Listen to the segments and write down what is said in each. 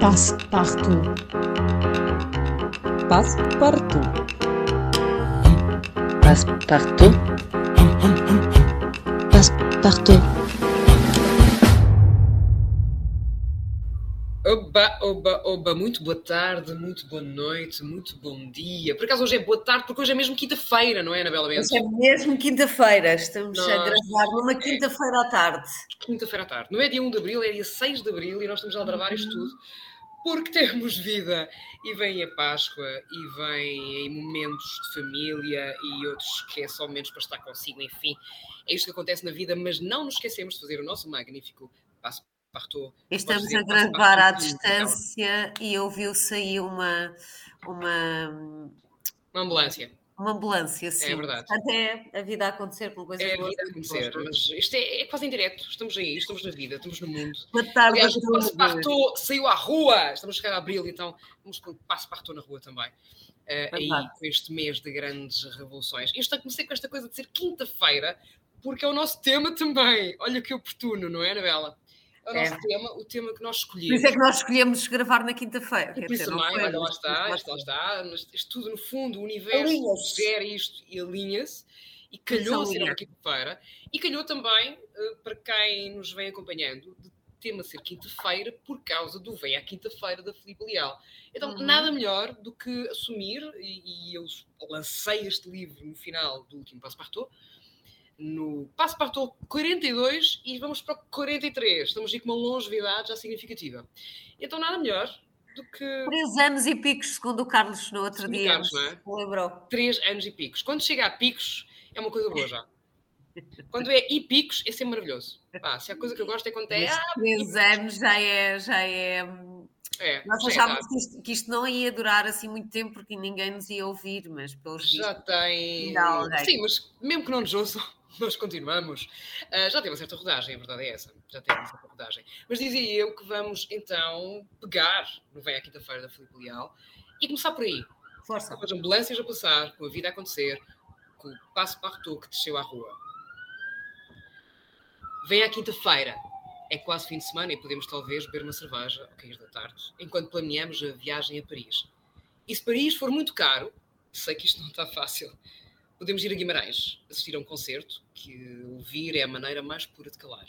Passe-partout. Passe-partout. Passe-partout. Passe-partout. Oba, oba, oba, muito boa tarde, muito boa noite, muito bom dia. Por acaso hoje é boa tarde, porque hoje é mesmo quinta-feira, não é, Anabela Bento? Hoje é mesmo quinta-feira, estamos a Nós- gravar numa quinta-feira à tarde. Quinta-feira à tarde. Não é dia 1 de Abril, é dia 6 de Abril e nós estamos a gravar isto tudo porque temos vida e vem a Páscoa e vem aí momentos de família e outros que é só momentos para estar consigo, enfim. É isto que acontece na vida, mas não nos esquecemos de fazer o nosso magnífico passo partout. Estamos dizer a gravar à partout, distância e ouviu-se aí uma, uma, Uma ambulância. uma ambulância, sim. verdade. Portanto, é a vida a acontecer com coisas É a boas vida a acontecer, mas isto é, é quase em direto. Estamos aí, estamos na vida, estamos no mundo. Boa tarde Aliás, a o saiu à rua. Estamos a chegar a abril, então vamos pôr Passo Partout na rua também. Eh, aí, Verdade. com este mês de grandes revoluções. Eu estou a começar com esta coisa de ser quinta-feira, porque é o nosso tema também. Olha que oportuno, não é, Anabela? É o É. nosso tema, o tema que nós Por escolhemos. isso é que nós escolhemos gravar na quinta-feira. Por isso também, olha, lá está, isto lá está, mas isto tudo no fundo, o universo gera isto e alinha-se, e calhou se ser alinha. quinta-feira, e calhou também, eh, para quem nos vem acompanhando, de tema ser quinta-feira por causa do Vem à Quinta-feira da Filipe Leal. Então, Uhum. nada melhor do que assumir, e, e eu lancei este livro no final do último Passo Partout, no Passo Partout 42 e vamos para o 43. Estamos aí com uma longevidade já significativa. Então, nada melhor do que Três anos e picos, segundo o Carlos no outro Segundo dia. Carlos, não é? Lembrou. três anos e picos. Quando chega a picos, é uma coisa boa já. Quando é e picos, é sempre maravilhoso. Se a coisa que eu gosto é quando é. Mas Ah, três anos já é. Já é é, nós já, achávamos é que isto, que isto não ia durar assim muito tempo porque ninguém nos ia ouvir, mas pelos já tem. Sim, mas mesmo que não nos ouçam, nós continuamos. Ah, já teve uma certa rodagem, a verdade é essa. Já teve uma certa rodagem. Mas dizia eu que vamos então pegar no Vem à Quinta-feira da Filipe Leal e começar por aí. Força. com as ambulâncias a passar, com a vida a acontecer, com o passo partout que desceu à rua. Vem à quinta-feira, é quase fim de semana e podemos talvez beber uma cerveja ao cair da tarde, enquanto planeamos a viagem a Paris. E se Paris for muito caro, sei que isto não está fácil, podemos ir a Guimarães, assistir a um concerto, que ouvir é a maneira mais pura de calar.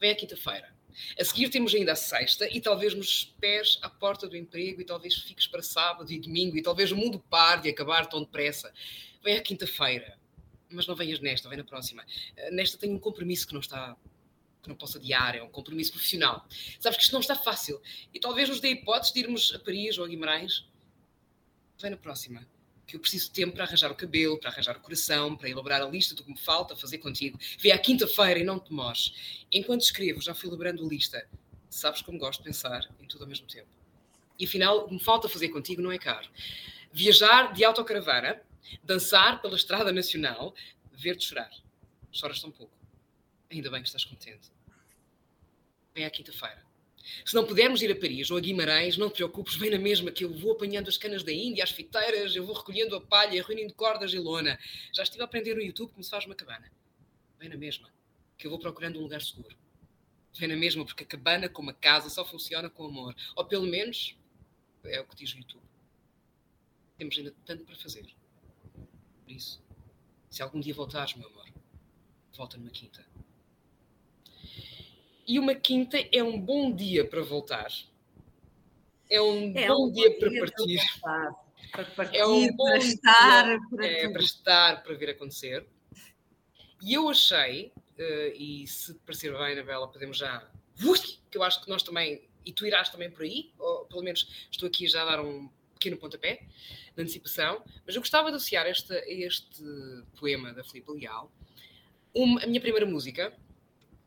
Vem à quinta-feira. A seguir temos ainda a sexta e talvez nos esperes à porta do emprego e talvez fiques para sábado e domingo e talvez o mundo pare de acabar tão depressa. Vem à quinta-feira. Mas não venhas nesta, vem na próxima. Eh, Nesta tenho um compromisso que não está que não posso adiar, é um compromisso profissional. Sabes que isto não está fácil. E talvez nos dê a hipótese de irmos a Paris ou a Guimarães. Vem na próxima. Que eu preciso de tempo para arranjar o cabelo, para arranjar o coração, para elaborar a lista do que me falta fazer contigo. Vem à quinta-feira e não te mores. Enquanto escrevo, já fui elaborando a lista. Sabes como gosto de pensar em tudo ao mesmo tempo. E afinal, o que me falta fazer contigo não é caro. Viajar de autocaravana, dançar pela estrada nacional, ver-te chorar. Choras tão pouco. Ainda bem que estás contente. Vem à quinta-feira. Se não pudermos ir a Paris ou a Guimarães, não te preocupes, vem na mesma que eu vou apanhando as canas da Índia, as fiteiras, eu vou recolhendo a palha, reunindo cordas e lona. Já estive a aprender no YouTube como se faz uma cabana. Vem na mesma, que eu vou procurando um lugar seguro. Vem na mesma, porque a cabana, como a casa, só funciona com amor. Ou pelo menos é o que diz o YouTube. Temos ainda tanto para fazer. Por isso, se algum dia voltares, meu amor, volta numa quinta. E uma quinta é um bom dia para voltar. É um É bom um dia para dia partir. voltar, Para partir, É um bom para dia, estar, para é, para estar, para ver acontecer. E eu achei, eh, e se te parecer bem, Anabela, podemos já. Ui, que eu acho que nós também, e tu irás também por aí, ou pelo menos estou aqui já a dar um pequeno pontapé de antecipação, mas eu gostava de associar esta, este poema da Filipe Leal uma- a minha primeira música,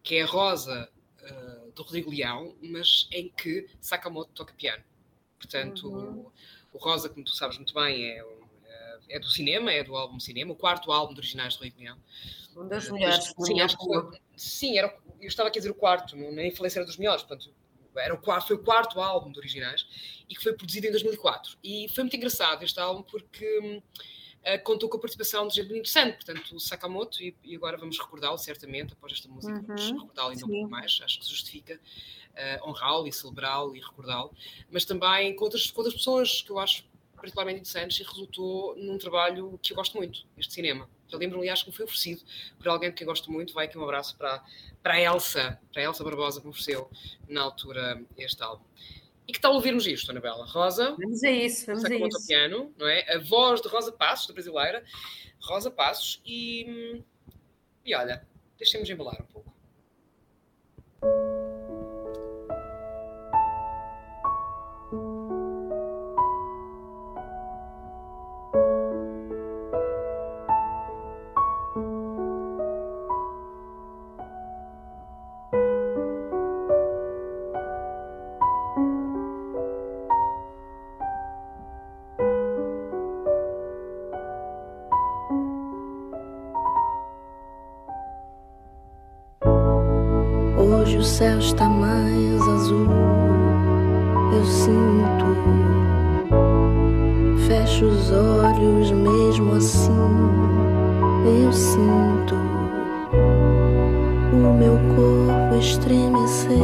que é a Rosa eh, do Rodrigo Leão, mas em que Sakamoto toca piano. Portanto, Uhum. o, o Rosa, como tu sabes muito bem, é, um, é- do cinema, é do álbum Cinema, o quarto álbum de originais do Rodrigo Leão. Um das melhores. Sim, acho que foi- sim, era, eu estava aqui a dizer o quarto, falei se era dos melhores, portanto, era o quarto, foi o quarto álbum de originais e que foi produzido em 2004. E foi muito engraçado este álbum porque hum, eh, contou com a participação de gente muito interessante, portanto, o Sakamoto, e, e agora vamos recordá-lo certamente, após esta música, vamos Uhum, recordá-lo ainda um pouco mais, acho que se justifica. uh, honrá-lo e celebrá-lo e recordá-lo, mas também com outras, com outras pessoas que eu acho particularmente interessantes e resultou num trabalho que eu gosto muito, este cinema. Eu lembro-me, aliás, que me foi oferecido por alguém que eu gosto muito. Vai aqui um abraço para, para a Elsa, para a Elsa Barbosa, que me ofereceu na altura este álbum. E que tal ouvirmos isto, Anabela? Rosa. Vamos a isso, vamos a isso. piano, não é? A voz de Rosa Passos, da brasileira. Rosa Passos. E, e olha, deixemos embalar um pouco. Céu está mais azul. Eu sinto, fecho os olhos mesmo assim. Eu sinto o meu corpo estremecer.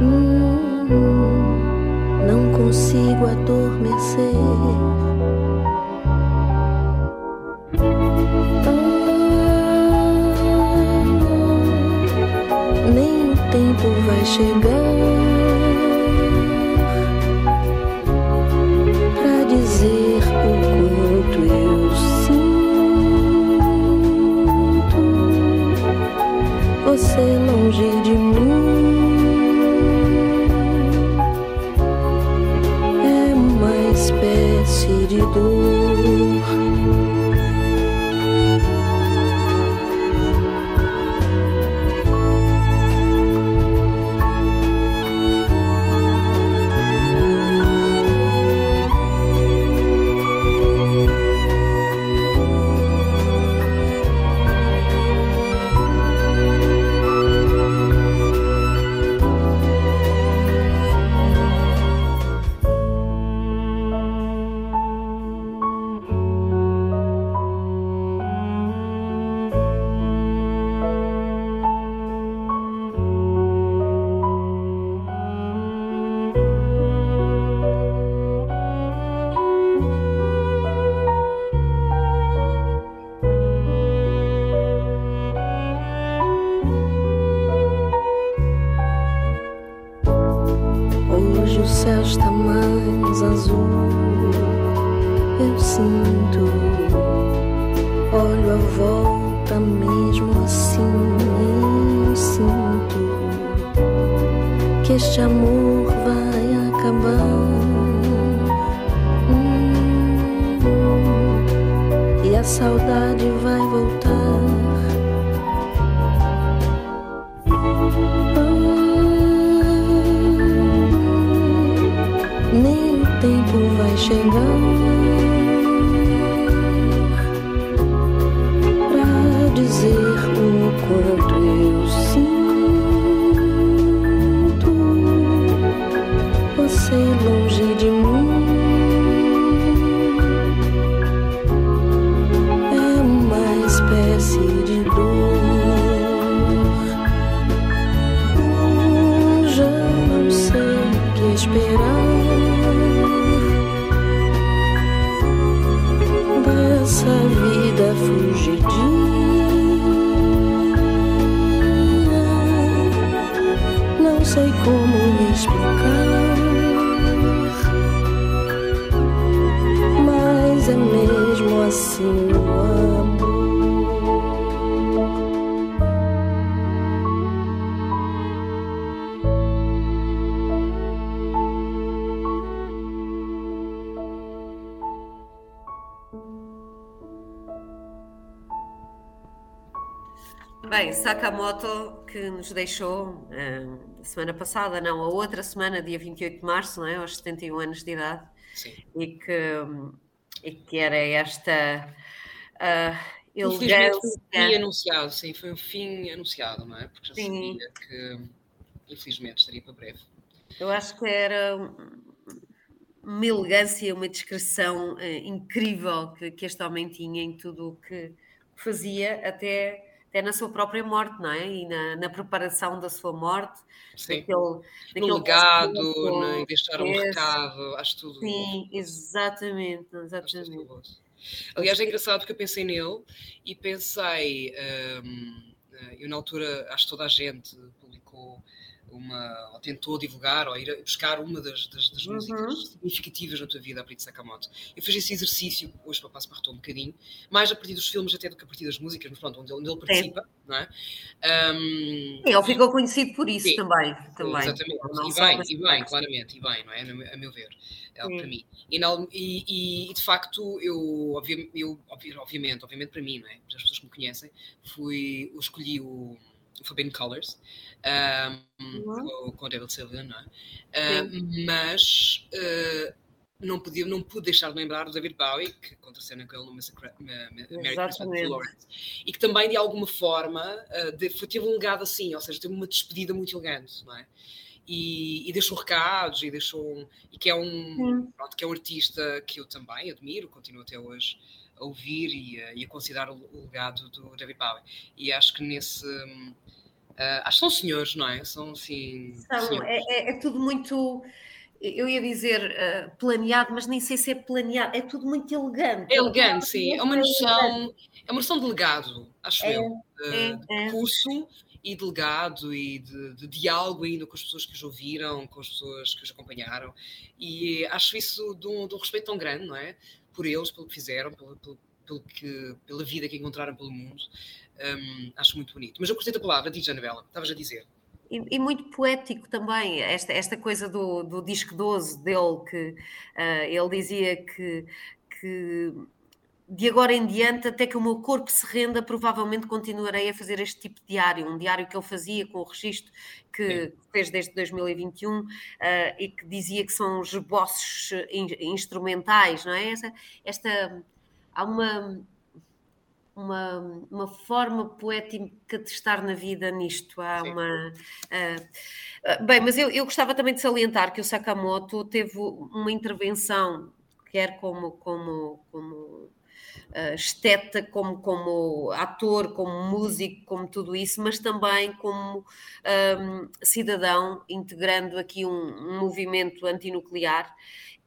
Hum, não consigo adormecer. Chegar pra Bem, Sakamoto, que nos deixou uh, semana passada, não, a outra semana, dia 28 de março, não é? aos 71 anos de idade, Sim. E, que, e que era esta uh, elegância. Foi um fim anunciado, sim, foi um fim anunciado, não é? Porque já sim. sabia que, infelizmente, estaria para breve. Eu acho que era uma elegância, uma descrição uh, incrível que, que este homem tinha em tudo o que fazia, até até na sua própria morte, não é? E na, na preparação da sua morte, Sim. daquele, No daquele legado, conceito, no, em deixar um recado, acho tudo. Sim, exatamente, exatamente. Aliás, é engraçado porque eu pensei nele e pensei, hum, eh, eu na altura acho que toda a gente uma, ou tentou divulgar ou ir buscar uma das, das, das Uhum. músicas significativas na tua vida, a Brito Sakamoto. Eu fiz esse exercício, hoje para passo para um bocadinho, mais a partir dos filmes até do que a partir das músicas, mas pronto, onde ele, onde ele participa, não é? Sim, ele ficou conhecido por isso Sim, também. também. Exatamente, Não e bem, e bem, claramente, e bem, não é? A meu ver, é para mim. E, e- e, de facto, eu, obvi- eu obvi- obviamente, obviamente para mim, não é? Para as pessoas que me conhecem, fui, eu escolhi o Forbidden Colors ahm, Uhum. com, o David Sylvian, não é? Ah, mas ah, não, podia, não pude deixar de lembrar do David Bowie, que contracena com ele no Massacre- Christmas Exatamente. Florence, e que também, de alguma forma, ah, de- foi- teve um legado assim, ou seja, teve uma despedida muito elegante, não é? E, e deixou recados, e deixou um, e que é um, pronto, que é um artista que eu também admiro, continuo até hoje a ouvir e a, e a considerar o, o legado do David Bowie. E acho que nesse. ah, acho que são senhores, não é? São assim. São, é, é- é tudo muito, eu ia dizer eh, planeado, mas nem sei se é planeado, é tudo muito elegante. É elegante, sim. É uma noção, é uma noção de legado, acho É, eu. é, De, é. de curso e de legado e de, de diálogo ainda com as pessoas que os ouviram, com as pessoas que os acompanharam. E acho isso de um, de um respeito tão grande, não é? Por eles, pelo que fizeram, pelo, pelo, pelo que, pela vida que encontraram pelo mundo. Hum, acho muito bonito. Mas eu gostei da palavra, diz Anabela, estavas a dizer. E, e muito poético também, esta, esta coisa do, do disco 12 dele, que ah, ele dizia que, que de agora em diante, até que o meu corpo se renda, provavelmente continuarei a fazer este tipo de diário, um diário que ele fazia com o registro que fez desde 2021 ah, e que dizia que são os esboços in- instrumentais, não é? Essa, esta, há uma, uma, uma forma poética de estar na vida nisto. Há Sim. uma. ah, bem, mas eu, eu gostava também de salientar que o Sakamoto teve uma intervenção, quer como, como, como ah, esteta, como, como ator, como músico, como tudo isso, mas também como ahm, cidadão, integrando aqui um, um movimento antinuclear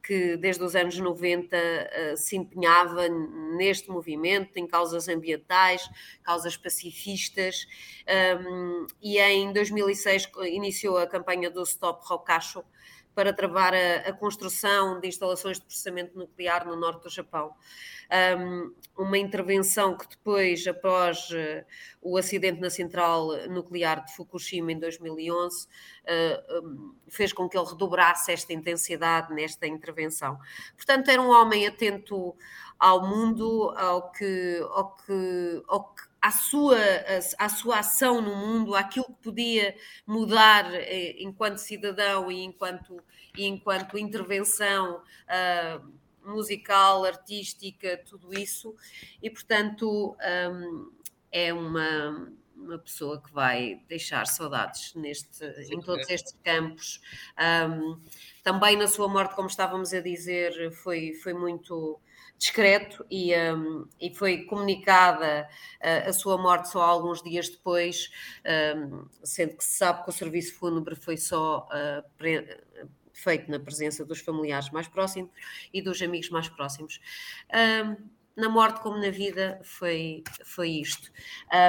que desde os anos 90 eh, se empenhava neste movimento, em causas ambientais, causas pacifistas, um, e em 2006 iniciou a campanha do Stop Rocacho para travar a, a construção de instalações de processamento nuclear no norte do Japão. Um, uma intervenção que depois, após uh, o acidente na central nuclear de Fukushima em 2011, uh, um, fez com que ele redobrasse esta intensidade nesta intervenção. Portanto, era um homem atento ao mundo, ao que, ao que, ao que à sua, à sua ação no mundo, àquilo que podia mudar eh, enquanto cidadão e enquanto, e enquanto intervenção uh, musical, artística, tudo isso, e portanto um, é uma, uma pessoa que vai deixar saudades neste, em todos estes campos. Um, também na sua morte, como estávamos a dizer, foi, foi muito discreto e, um, e foi comunicada uh, a sua morte só alguns dias depois, um, sendo que se sabe que o serviço fúnebre foi só uh, pre, feito na presença dos familiares mais próximos e dos amigos mais próximos. Um, na morte como na vida foi, foi isto.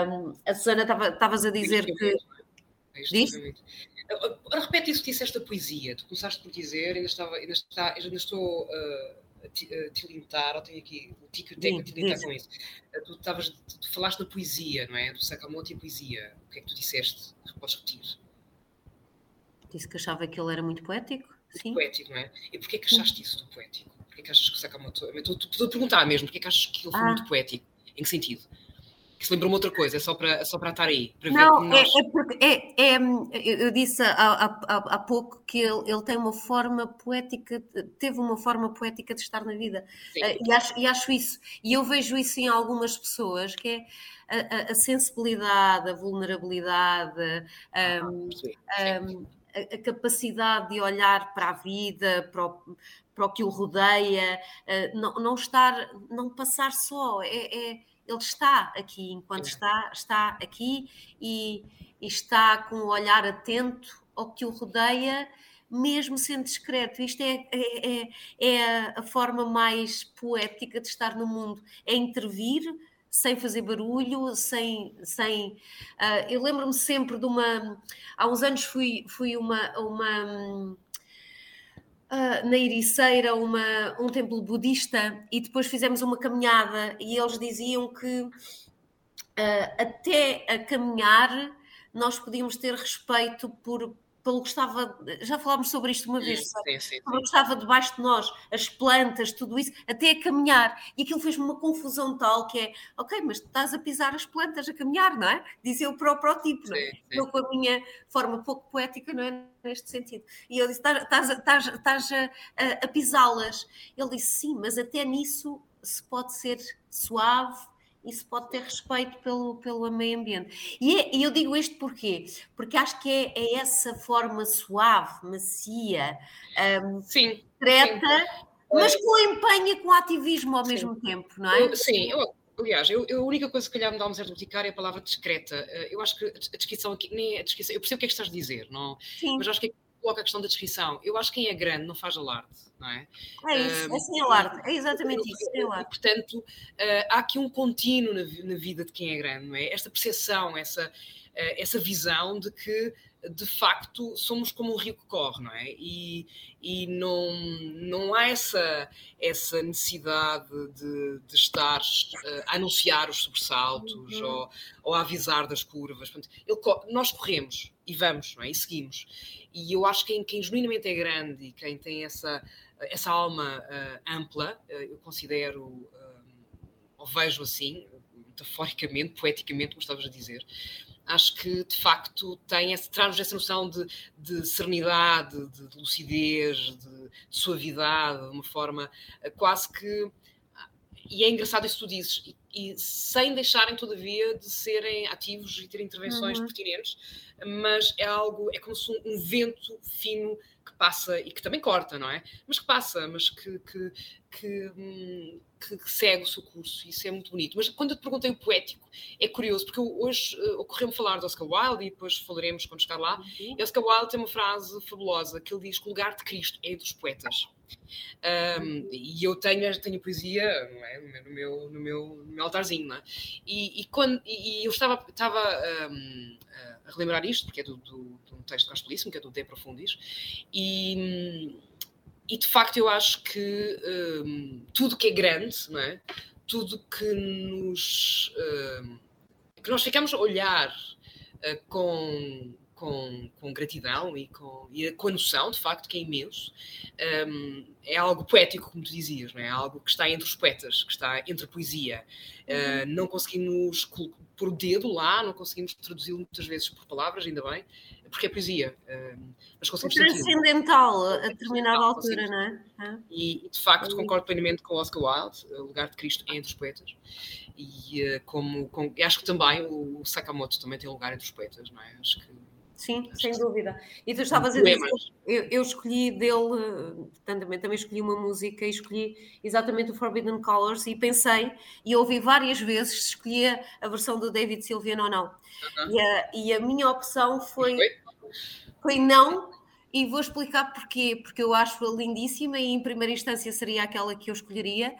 Um, a Susana estavas a dizer que. Diz? Ora, repete isso que disseste da poesia. Tu começaste por dizer, ainda, estava, ainda, está, ainda estou uh, tilintar, ou tenho aqui o tico teco tilintar com isso. Tu, estavas, tu falaste da poesia, não é? Do Sakamoto e a poesia. O que é que tu disseste? Podes repetir? Disse que achava que ele era muito poético. Sim. Poético, não é? E porquê que achaste isso do poético? Porquê que achas que o Sakamoto. Estou a perguntar mesmo, porquê que achas que ele foi ah. muito poético? Em que sentido? Se lembrou-me outra coisa, é só para, é só para estar aí. Para não, ver nós... é, é, porque é, é, eu disse há, há, há, pouco que ele, ele tem uma forma poética, teve uma forma poética de estar na vida. Uh, e, acho, e acho isso. E eu vejo isso em algumas pessoas, que é a, a sensibilidade, a vulnerabilidade, um, um, a, a, capacidade de olhar para a vida, para o, para o que o rodeia, uh, não, não estar, não passar só, é, é ele está aqui, enquanto está, está aqui e, e está com o olhar atento ao que o rodeia, mesmo sendo discreto. Isto é, é, é, é a forma mais poética de estar no mundo, é intervir sem fazer barulho, sem. sem uh, eu lembro-me sempre de uma. Há uns anos fui, fui uma. uma Uh, na Ericeira, uma, um templo budista, e depois fizemos uma caminhada, e eles diziam que uh, até a caminhar nós podíamos ter respeito por, pelo que estava, já falámos sobre isto uma vez, sim, sim, sim. pelo que estava debaixo de nós, as plantas, tudo isso, até a caminhar. E aquilo fez-me uma confusão tal que é, ok, mas estás a pisar as plantas a caminhar, não é? Dizia o próprio tipo, não é? Eu com a minha forma pouco poética, não é? Neste sentido. E eu disse, estás, estás, estás a, a, a pisá-las. Ele disse, sim, mas até nisso se pode ser suave, isso pode ter respeito pelo, pelo meio ambiente. E, é, eu digo isto porquê? Porque acho que é, é essa forma suave, macia, um, sim, discreta, sim. mas com empenho e com ativismo ao sim. mesmo tempo, não é? Eu, sim, eu, aliás, eu, eu, a única coisa que calhar me dá um zero é a palavra discreta. Eh, eu acho que a descrição aqui, nem a descrição, eu percebo o que é que estás a dizer, não? Sim. mas acho que coloca a questão da descrição. Eu acho que quem é grande não faz alarde, não é? É isso, é sem alarde, é exatamente isso. É alarde. Portanto, uh, há aqui um contínuo na, vida de quem é grande, não é? Esta percepção, essa, uh, essa visão de que de facto somos como um rio que corre, não é? E, e não, não há essa, essa necessidade de, de estar uh, a anunciar os sobressaltos uhum. ou, ou a avisar das curvas. Portanto, ele, nós corremos e vamos, não é? E seguimos. E eu acho que quem, quem genuinamente é grande e quem tem essa, essa alma uh, ampla, uh, eu considero, ou vejo assim, metaforicamente, poeticamente, como estavas a dizer, acho que de facto tem traz-nos essa noção de, de serenidade, de, de lucidez, de, de, suavidade, de uma forma eh, quase que. E é engraçado isso que tu dizes, e, e sem deixarem, todavia, de serem ativos e ter intervenções uhum. pertinentes, mas é algo, é como se um, um vento fino que passa e que também corta, não é? Mas que passa, mas que, que, que, hum, que, segue o seu curso. Isso é muito bonito. Mas quando eu te perguntei o poético, é curioso, porque hoje uh, ocorreu-me falar de Oscar Wilde e depois falaremos quando chegar lá. Uhum. Oscar Wilde tem uma frase fabulosa que ele diz que o lugar de Cristo é dos poetas. Um, e eu tenho, tenho poesia é? no, meu, no, meu, no meu altarzinho, é? E, e, quando, e eu estava, estava um, a relembrar isto, porque é do, do, de um texto gospelíssimo, que é do De Profundis, e, e de facto eu acho que um, tudo que é grande, não é? Tudo que nos... que nós ficamos a olhar uh, com com, com gratidão e com, e com a noção, de facto, que é imenso. Um, é algo poético, como tu dizias, não é? é algo que está entre os poetas, que está entre a poesia. Uh, não conseguimos pôr o dedo lá, não conseguimos traduzi-lo muitas vezes por palavras, ainda bem, porque é poesia. Mas conseguimos é transcendental a determinada altura, não é? E, de facto, concordo plenamente com Oscar Wilde, o lugar de Cristo é entre os poetas. E uh, como, com, acho que também o Sakamoto também tem lugar entre os poetas, não é? Acho que Sim, sem dúvida. E tu estavas a dizer, eu, eu, escolhi dele, também, também escolhi uma música e escolhi exatamente o Forbidden Colors e pensei, e ouvi várias vezes se escolhia a versão do David Sylvian ou não. Uhum. E, a, e, a, minha opção foi, foi não, e vou explicar porquê, porque eu acho-a lindíssima e em primeira instância seria aquela que eu escolheria,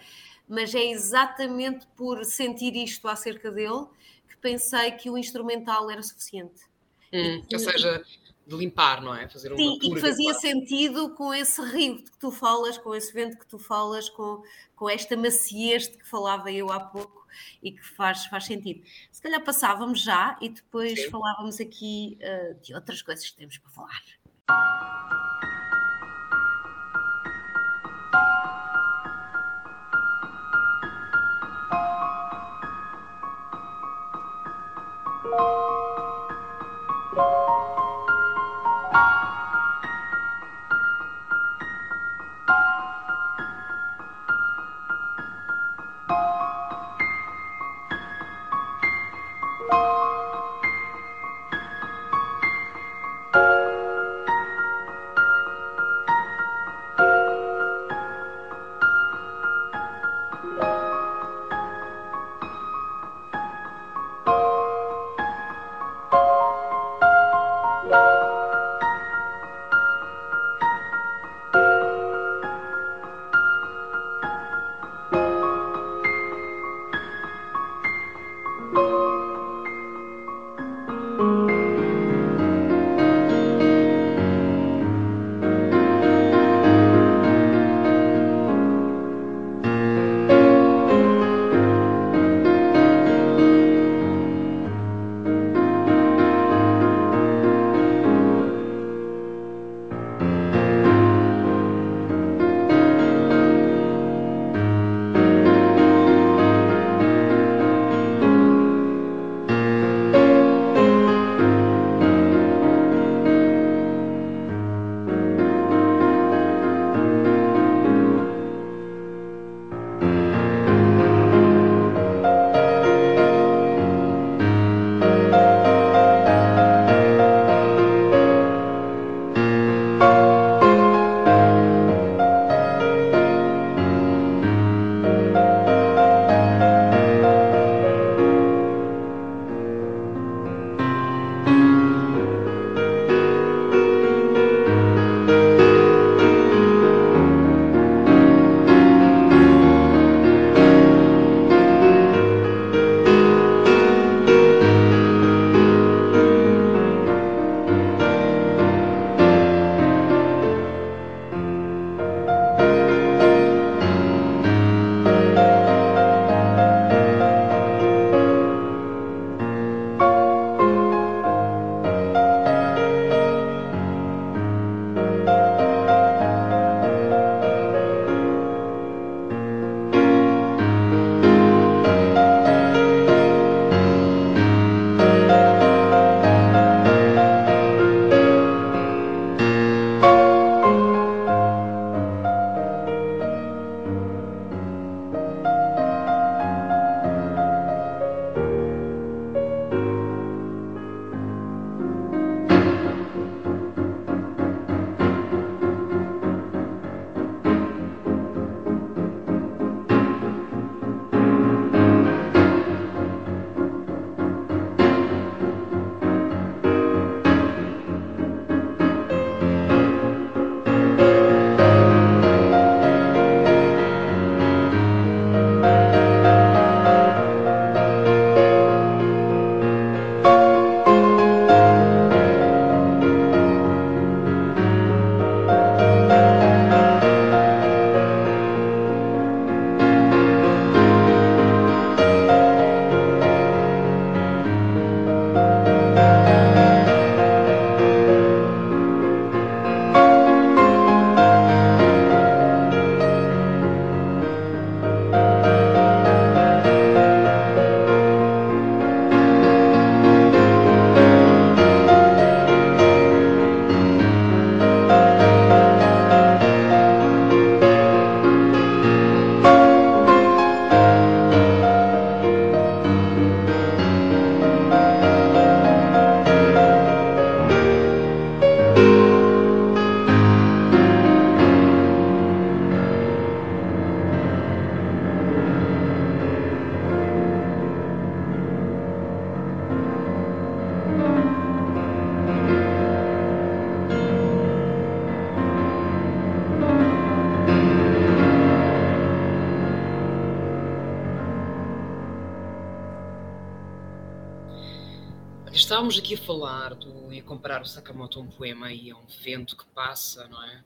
mas é exatamente por sentir isto acerca dele que pensei que o instrumental era suficiente. Hum, ou seja, de limpar, não é? Fazer uma Sim, e que fazia sentido com esse rio que tu falas, com esse vento que tu falas, com, com esta maciez de que falava eu há pouco e que faz, faz sentido. Se calhar passávamos já e depois Sim. falávamos aqui uh, de outras coisas que temos para falar. Estávamos aqui a falar do, e a comparar o Sakamoto a um poema e a um vento que passa, não é?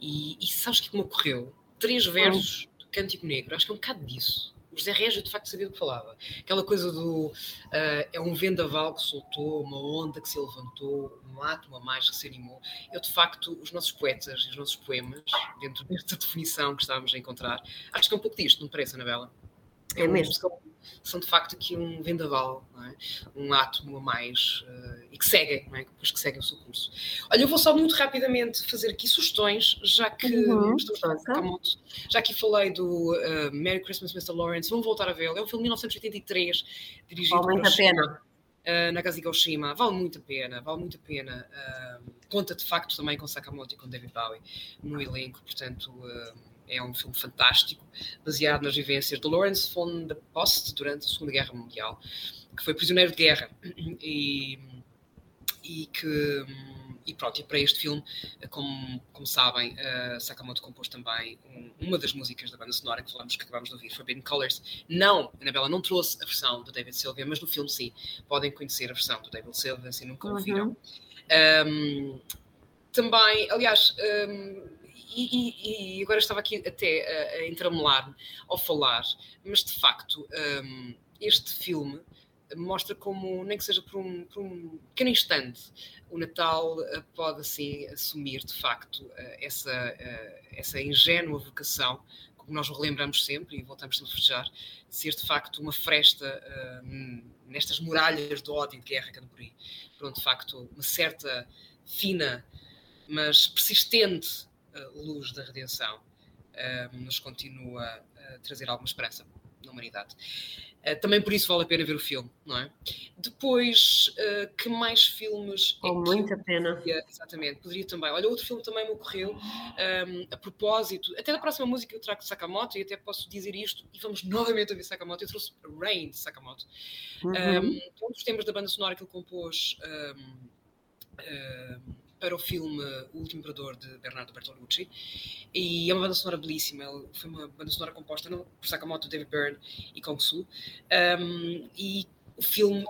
E, e sabes o que me ocorreu? Três versos do Cântico Negro, acho que é um bocado disso. O José Régio de facto sabia do que falava. Aquela coisa do uh, é um vendaval que soltou, uma onda que se levantou, um átomo a mais que se animou. Eu, de facto, os nossos poetas e os nossos poemas, dentro desta definição que estávamos a encontrar, acho que é um pouco disto, não parece, Anabela? É mesmo. São, são de facto aqui um vendaval, é? um átomo a mais uh, e que seguem, não é? depois que seguem o seu curso. Olha, eu vou só muito rapidamente fazer aqui sugestões, já que Uhum, estamos. Já aqui falei do uh, Merry Christmas, Mr. Lawrence, vamos voltar a vê-lo. É um filme de 1983, dirigido Vale por a pena. uh, Nakazuki Oshima. Vale muito a pena, vale muito a pena. Uh, conta de facto também com Sakamoto e com David Bowie no elenco, portanto uh, é um filme fantástico, baseado nas vivências de Lawrence von der Post durante a Segunda Guerra Mundial, que foi prisioneiro de guerra e, e que e pronto, e para este filme, como, como sabem, uh, Sakamoto compôs também um, uma das músicas da banda sonora que falamos que acabamos de ouvir, Forbidden Colors. Não, Anabela não trouxe a versão do David Sylvian, mas no filme sim, podem conhecer a versão do David Sylvian se nunca ouviram. Uhum. Um, também, aliás, um, e, e, agora estava aqui até a, a entramelar-me ao falar, mas de facto, um, este filme mostra como, nem que seja por um, por um pequeno instante, o Natal uh, pode assim assumir de facto uh, essa, uh, essa ingênua vocação, como nós relembramos sempre e voltamos a festejar, de ser de facto uma fresta nestas muralhas do ódio e de guerra que por. Pronto, de facto, uma certa fina, mas persistente luz da redenção nos continua a trazer alguma esperança na humanidade. Uh, também por isso vale a pena ver o filme, não é? Depois, que mais filmes. Com é muita pena. Poderia, exatamente, poderia também. Olha, outro filme também me ocorreu, um, a propósito, até da próxima música eu trago de Sakamoto, e até posso dizer isto, e vamos novamente ouvir Sakamoto. Eu trouxe Rain de Sakamoto. Uhum. Um, um dos temas da banda sonora que ele compôs. Um, para o filme O Último Imperador de Bernardo Bertolucci e é uma banda sonora belíssima. Foi uma banda sonora composta por Sakamoto, David Byrne e Kong Su. Um, e o filme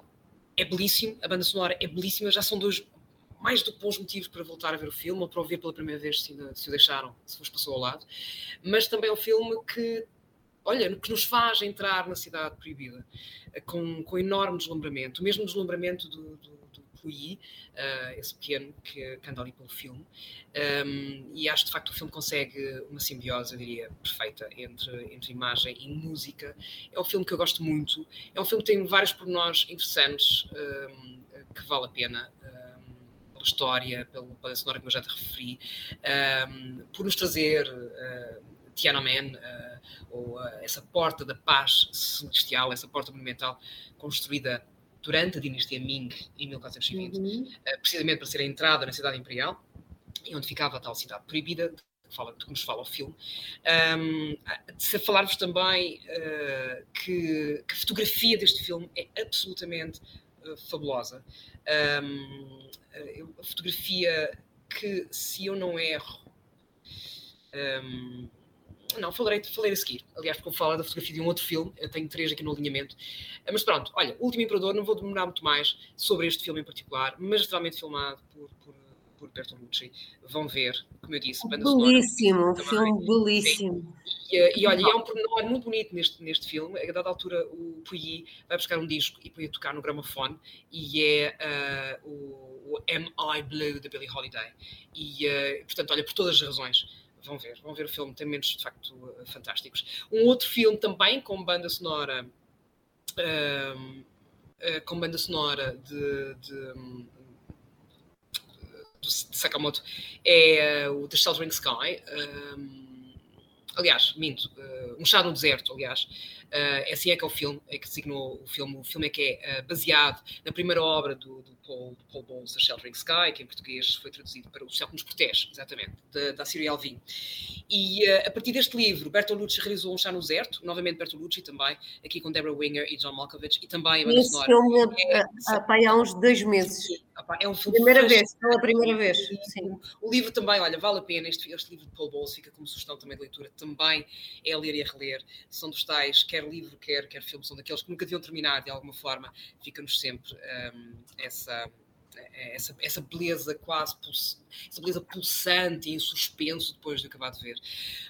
é belíssimo, a banda sonora é belíssima. Já são dois mais do que bons motivos para voltar a ver o filme ou para ouvir pela primeira vez se, se o deixaram, se vos passou ao lado. Mas também é um filme que olha, que nos faz entrar na cidade proibida, com, com enorme deslumbramento, o mesmo deslumbramento do, do, uh, esse pequeno que, que anda ali pelo filme, um, e acho de facto que o filme consegue uma simbiose, eu diria, perfeita entre, entre imagem e música. É um filme que eu gosto muito, é um filme que tem vários pormenores interessantes um, que vale a pena. Pela história, pelo, pela sonora que eu já te referi, por nos trazer uh, Tiananmen, uh, ou uh, essa porta da paz celestial, essa porta monumental construída durante a dinastia Ming em 1420, Uhum. uh, precisamente para ser a entrada na cidade imperial, e onde ficava a tal cidade proibida, que, fala, que nos fala o filme. Um, se falar-vos também que, que, a fotografia deste filme é absolutamente fabulosa. Um, a fotografia que, se eu não erro, um, não, falarei, falarei a seguir. Aliás, porque eu falo da fotografia de um outro filme, eu tenho três aqui no alinhamento. Mas pronto, olha, Último Imperador, não vou demorar muito mais sobre este filme em particular, magistralmente filmado por, por, por Bertolucci. Vão ver, como eu disse, banda Belíssimo, um filme belíssimo. E, e, olha, e há um pormenor muito bonito neste, neste filme. A dada altura, o Puyi vai buscar um disco e põe a tocar no gramofone, e é uh, o, o Am I Blue de Billie Holiday. E, uh, portanto, olha, por todas as razões vão ver, vão ver o filme, tem momentos de facto uh, fantásticos. Um outro filme também com banda sonora, uh, uh, com banda sonora de, de, de Sakamoto é o The Sheltering Sky. Aliás, minto, Um Chá no Deserto, aliás. Uh, assim é que é o filme, é que designou o filme. O filme é que é uh, baseado na primeira obra do, do Paul, do Paul Bowles, The Sheltering Sky, que em português foi traduzido para O Céu que nos protege, exatamente, da, da Síria Alvim. E uh, a partir deste livro, Bertolucci realizou um chá no deserto, novamente Bertolucci também, aqui com Deborah Winger e John Malkovich, e também a banda Esse sonora. filme É- pá, há uns dois meses. Opa, é um filme Primeira vez, pela primeira vez. Sim. O livro também, olha, vale a pena. Este, este livro de Paul Bowles fica como sugestão também de leitura. Também é a ler e a reler. São dos tais, quer livro, quer, quer filme, são daqueles que nunca deviam terminar de alguma forma. Fica-nos sempre hum, essa, essa, essa beleza quase essa beleza pulsante e em suspenso depois de acabar de ver.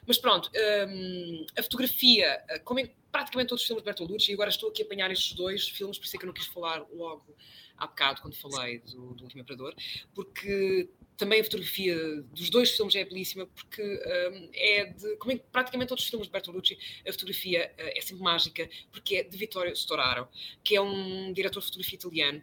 Mas pronto, hum, a fotografia, eh, como em praticamente todos os filmes de Bertolucci, e agora estou aqui a apanhar estes dois filmes, por isso é que eu não quis falar logo há bocado, quando falei do, do Último Imperador, porque também a fotografia dos dois filmes é belíssima, porque hum, é de, como em praticamente todos os filmes de Bertolucci, a fotografia eh, é sempre mágica, porque é de Vittorio Storaro, que é um diretor de fotografia italiano,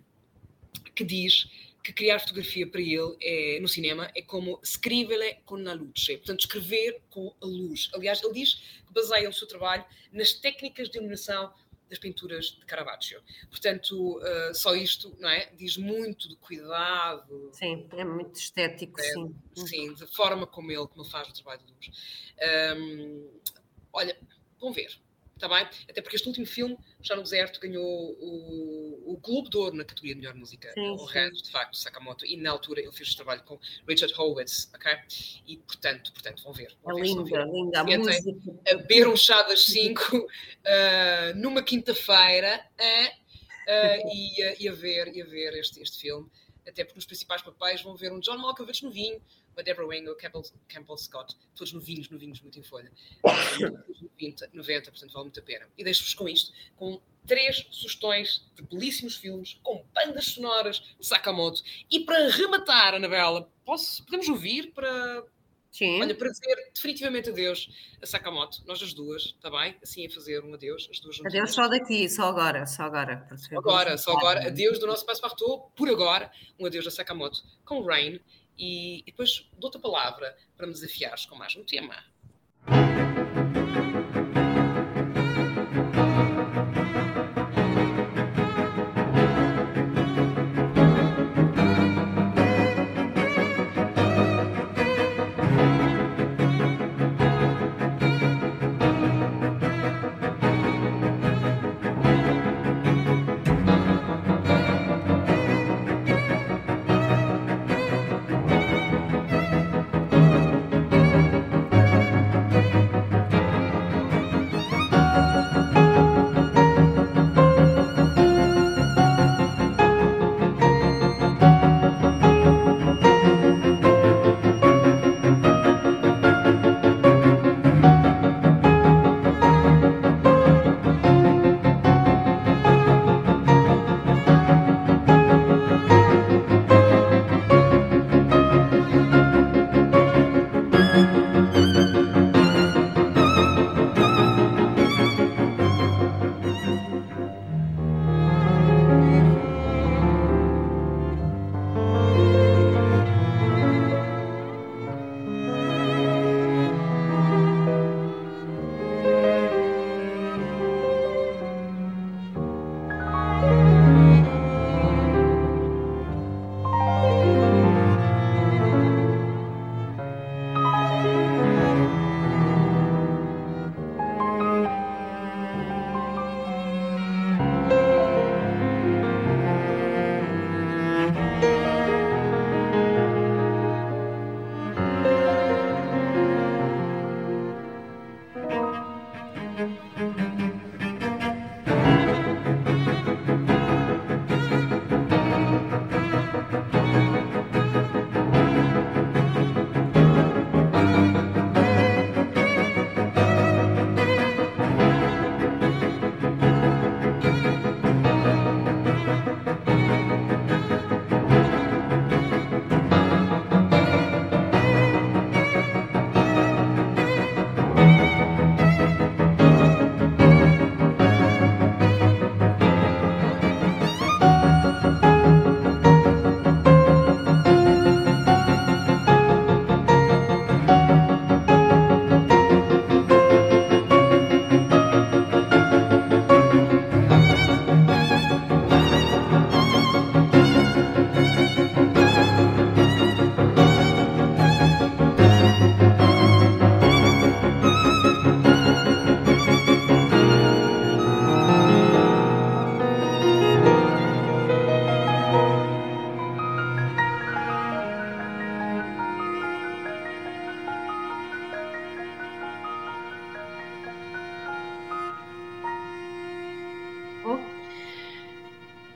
que diz que criar fotografia para ele é, no cinema é como scrivere con la luce, portanto, escrever com a luz. Aliás, ele diz que baseia o seu trabalho nas técnicas de iluminação das pinturas de Caravaggio. Portanto, uh, só isto não é? diz muito de cuidado, Sim, é muito estético, É, sim. sim, da forma como ele, como ele faz o trabalho de luz. Um, olha, vão ver, está bem? Até porque este último filme, já no deserto, ganhou o, o Globo de Ouro na categoria de melhor música, Sim, honrando, de facto, Sakamoto, e na altura ele fez o trabalho com Richard Howitz, ok? E portanto, portanto, vão ver. É Vão ver, se não linda, linda. A Sentem música. a beber um chá das 5 numa quinta-feira ah, ah, e, a- e a ver, e a ver este, este filme. Até porque nos principais papéis vão ver um John Malkovich novinho, uma Deborah Winger, o Campbell, Campbell Scott, todos novinhos, novinhos, muito em folha. Todos 90, 90, portanto vale muito a pena. E deixo-vos com isto, com três sugestões de belíssimos filmes, com bandas sonoras de Sakamoto. E para rematar, Anabela, posso, podemos ouvir para, Sim. Olha, para dizer definitivamente adeus a Sakamoto, nós as duas, está bem? Assim a fazer um adeus, as duas juntas. Adeus só daqui, só agora, só agora. Agora, só agora, adeus do nosso Passepartout, por agora, um adeus a Sakamoto com Rain e, depois dou-te a palavra para me desafiares com mais um tema.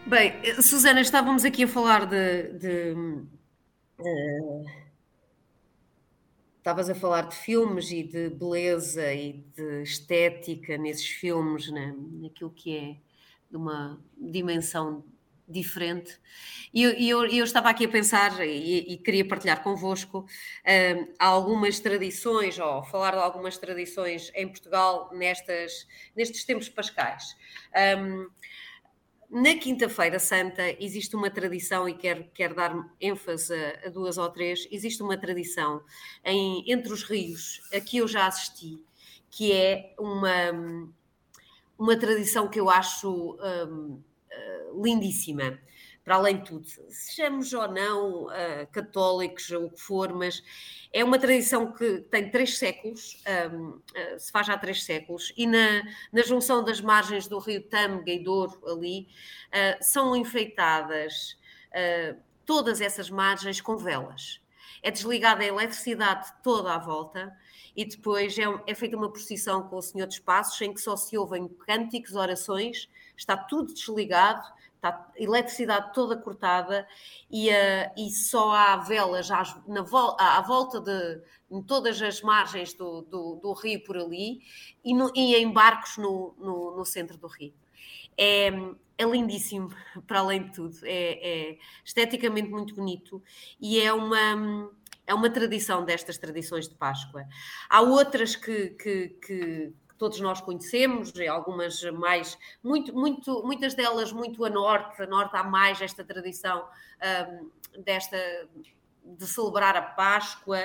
Bem, Susana, estávamos aqui a falar de. de uh, estavas a falar de filmes e de beleza e de estética nesses filmes, né? naquilo que é de uma dimensão diferente. E eu, eu, eu, estava aqui a pensar e, e queria partilhar convosco uh, algumas tradições, ou falar de algumas tradições em Portugal nestas, nestes tempos pascais. Um, na Quinta-feira Santa existe uma tradição, e quero, quero dar ênfase a, duas ou três, existe uma tradição em, entre os rios, a que eu já assisti, que é uma, uma tradição que eu acho um, uh, eh, lindíssima para além de tudo, sejamos ou não uh, católicos, ou o que for, mas é uma tradição que tem três séculos, um, uh, eh, se faz há três séculos, e na, na junção das margens do rio Tâmega e Douro, ali, uh, são enfeitadas todas essas margens com velas. É desligada a eletricidade toda à volta e depois é, é feita uma procissão com o Senhor dos Passos em que só se ouvem cânticos, orações, está tudo desligado está eletricidade toda cortada e, uh, e só há velas às, na vol à volta de em todas as margens do, do, do rio por ali e, no, e em barcos no, no, no, centro do rio. É, é lindíssimo, para além de tudo, é, é esteticamente muito bonito e é uma é uma tradição destas tradições de Páscoa. Há outras que, que, que, todos nós conhecemos, algumas mais, muito, muito, muitas delas muito a norte, a norte há mais esta tradição um, desta de celebrar a Páscoa,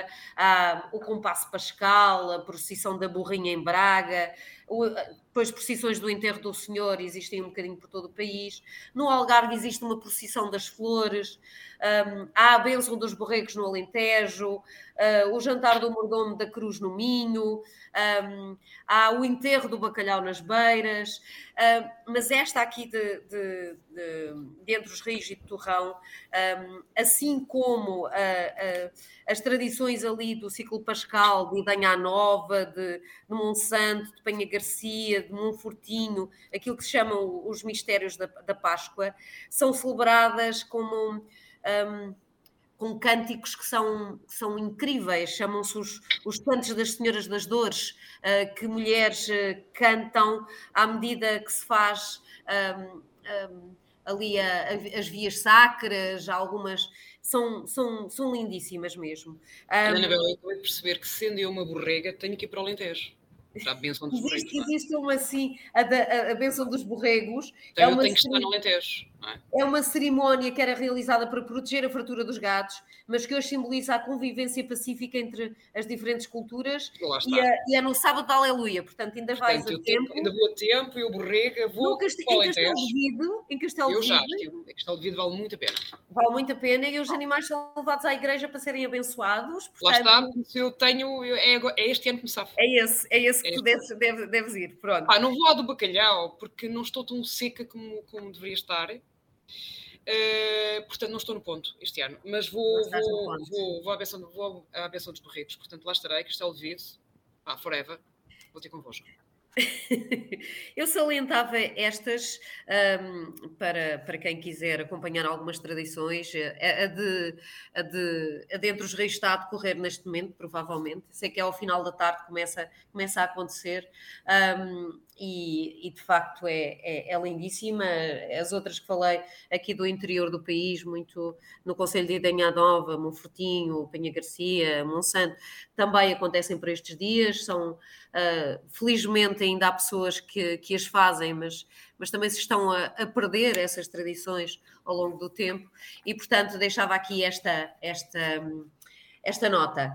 o compasso pascal, a procissão da burrinha em Braga, depois procissões do enterro do Senhor existem um bocadinho por todo o país. No Algarve existe uma procissão das flores, um, há a bênção dos borregos no Alentejo, uh, o jantar do mordomo da Cruz no Minho, um, há o enterro do bacalhau nas beiras, uh, mas esta aqui de, de, de, de entre os rios e de Torrão, um, assim como uh, as tradições ali do ciclo pascal, de Idanha Nova, de, de Monsanto, de Penha Garcia, de Monfortinho, aquilo que se chamam os mistérios da, da Páscoa, são celebradas como um, com cânticos que são, que são incríveis, chamam-se os, os cantos das Senhoras das Dores, uh, que mulheres uh, cantam à medida que se faz um, um, ali a, a, as vias sacras, algumas são, são, são lindíssimas mesmo. Um, Anabela, eu acabei de perceber que sendo eu uma borrega, tenho que ir para o Alentejo. Para a benção dos existe, borregos. É? Existe uma assim, a, a, a benção dos borregos. Então é uma eu tenho que estar no Alentejo. É? é? uma cerimónia que era realizada para proteger a fartura dos gatos, mas que hoje simboliza a convivência pacífica entre as diferentes culturas. E, é, e, é no sábado da Aleluia, portanto ainda vais portanto, a tempo. Ainda vou a tempo, eu borrega, vou no Cast... em Castelo de Vido, em Castelo Eu já Em Castelo de Vido vale muito a pena. Vale muito a pena e os animais são levados à igreja para serem abençoados. Portanto... Lá está, se eu tenho, é, é este ano que me safo. É esse, é esse que é tu deves, deves, deves, ir, pronto. Pá, não vou ao do bacalhau, porque não estou tão seca como, como deveria estar. Uh, portanto, não estou no ponto este ano, mas vou, vou, vou, vou, à benção, vou à benção dos Barretos. Portanto, lá estarei, Castelo de Vido, ah, forever, vou ter convosco. Eu salientava estas um, para, para quem quiser acompanhar algumas tradições. A, a, de, a, de, a de entre os reis está a decorrer neste momento, provavelmente. Sei que é ao final da tarde começa, começa a acontecer. Um, e, e, de facto é, é, é, lindíssima. As outras que falei aqui do interior do país, muito no Conselho de Idanha Nova, Monfortinho, Penha Garcia, Monsanto, também acontecem por estes dias. São, uh, felizmente, ainda há pessoas que, que as fazem, mas, mas também se estão a, a, perder essas tradições ao longo do tempo, e portanto deixava aqui esta, esta, esta nota.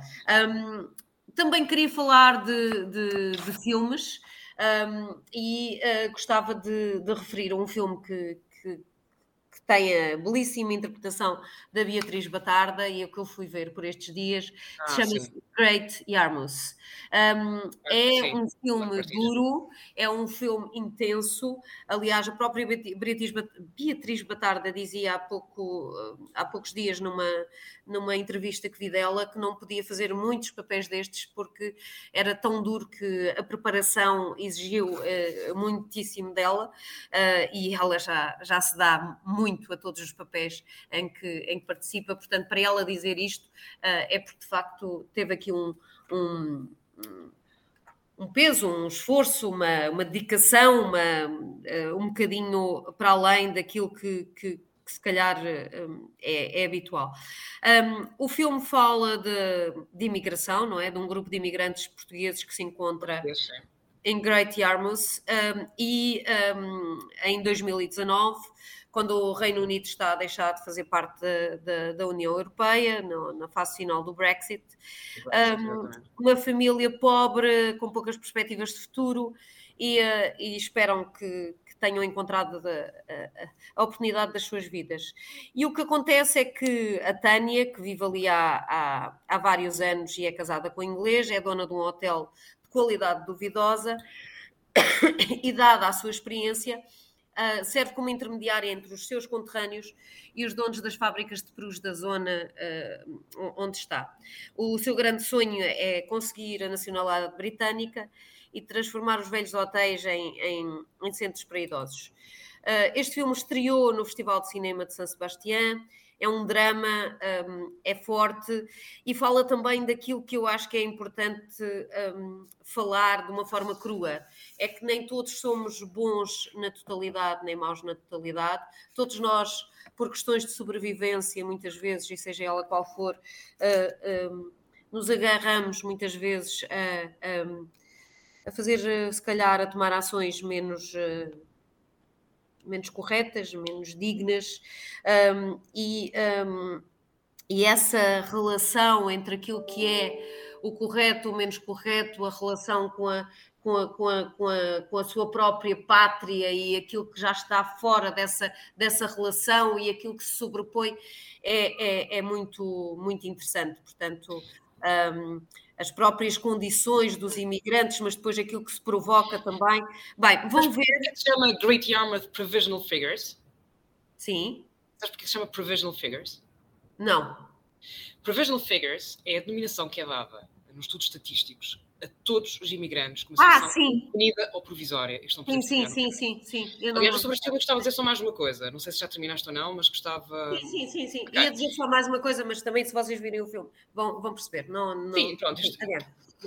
Um, também queria falar de, de, de filmes. Um, e uh, gostava de, de, referir um filme que, que, que, tem a belíssima interpretação da Beatriz Batarda e o que eu fui ver por estes dias Ah, chama-se. Great Yarmouth. Um, é sim, um filme duro, é um filme intenso. Aliás, a própria Beatriz, Bat- Beatriz Batarda dizia há, pouco, uh, há poucos dias numa, numa entrevista que vi dela que não podia fazer muitos papéis destes porque era tão duro que a preparação exigiu eh, muitíssimo dela eh, e ela já, já se dá muito a todos os papéis em que, em que participa, portanto, para ela dizer isto eh, é porque de facto teve aqui um, um, um peso, um esforço, uma, uma dedicação, uma, eh, um bocadinho para além daquilo que, que, que se calhar eh, é, é habitual. Um, o filme fala de, de imigração, não é? De um grupo de imigrantes portugueses que se encontra em Great Yarmouth um, e um, em 2019, quando o Reino Unido está a deixar de fazer parte da, da- da União Europeia, no- na fase final do Brexit, um, Exatamente. uma família pobre, com poucas perspectivas de futuro e, eh, e esperam que, que tenham encontrado a, a- a oportunidade das suas vidas. E o que acontece é que a Tânia, que vive ali há, há, há vários anos e é casada com um inglês, é dona de um hotel de qualidade duvidosa e, dada a sua experiência, ah, serve como intermediária entre os seus conterrâneos e os donos das fábricas de perus da zona ah, onde está. O seu grande sonho é conseguir a nacionalidade britânica e transformar os velhos hotéis em, em- em centros para idosos. Ah, este filme estreou no Festival de Cinema de São Sebastião. É um drama, um, é forte e fala também daquilo que eu acho que é importante um, falar de uma forma crua. É que nem todos somos bons na totalidade, nem maus na totalidade. Todos nós, por questões de sobrevivência, muitas vezes, e seja ela qual for, uh, um, nos agarramos muitas vezes a, um, a fazer, uh, se calhar, a tomar ações menos. Uh, menos corretas, menos dignas, um, e, um, e essa relação entre aquilo que é o correto, o menos correto, a relação com a, com a, com a, com a, com a sua própria pátria e aquilo que já está fora dessa, dessa relação e aquilo que se sobrepõe é, é, é muito, muito interessante. Portanto, um, as próprias condições dos imigrantes, mas depois aquilo que se provoca também. Bem, vão Mas ver. que se chama Great Yarmouth Provisional Figures? Sim, Sabes porquê que se chama Provisional Figures? não. Provisional Figures é a denominação que é dada nos estudos estatísticos a todos os imigrantes com Ah, definida ou provisória. Isto não sim, sim, sim, sim, sim. Eu Aliás, sobre este filme gostava de dizer só mais uma coisa. Não sei se já terminaste ou não, mas gostava. Sim, sim, sim, sim. Ia dizer só mais uma coisa, mas também se vocês virem o filme vão, vão perceber. Não, não... Sim, pronto, isto-.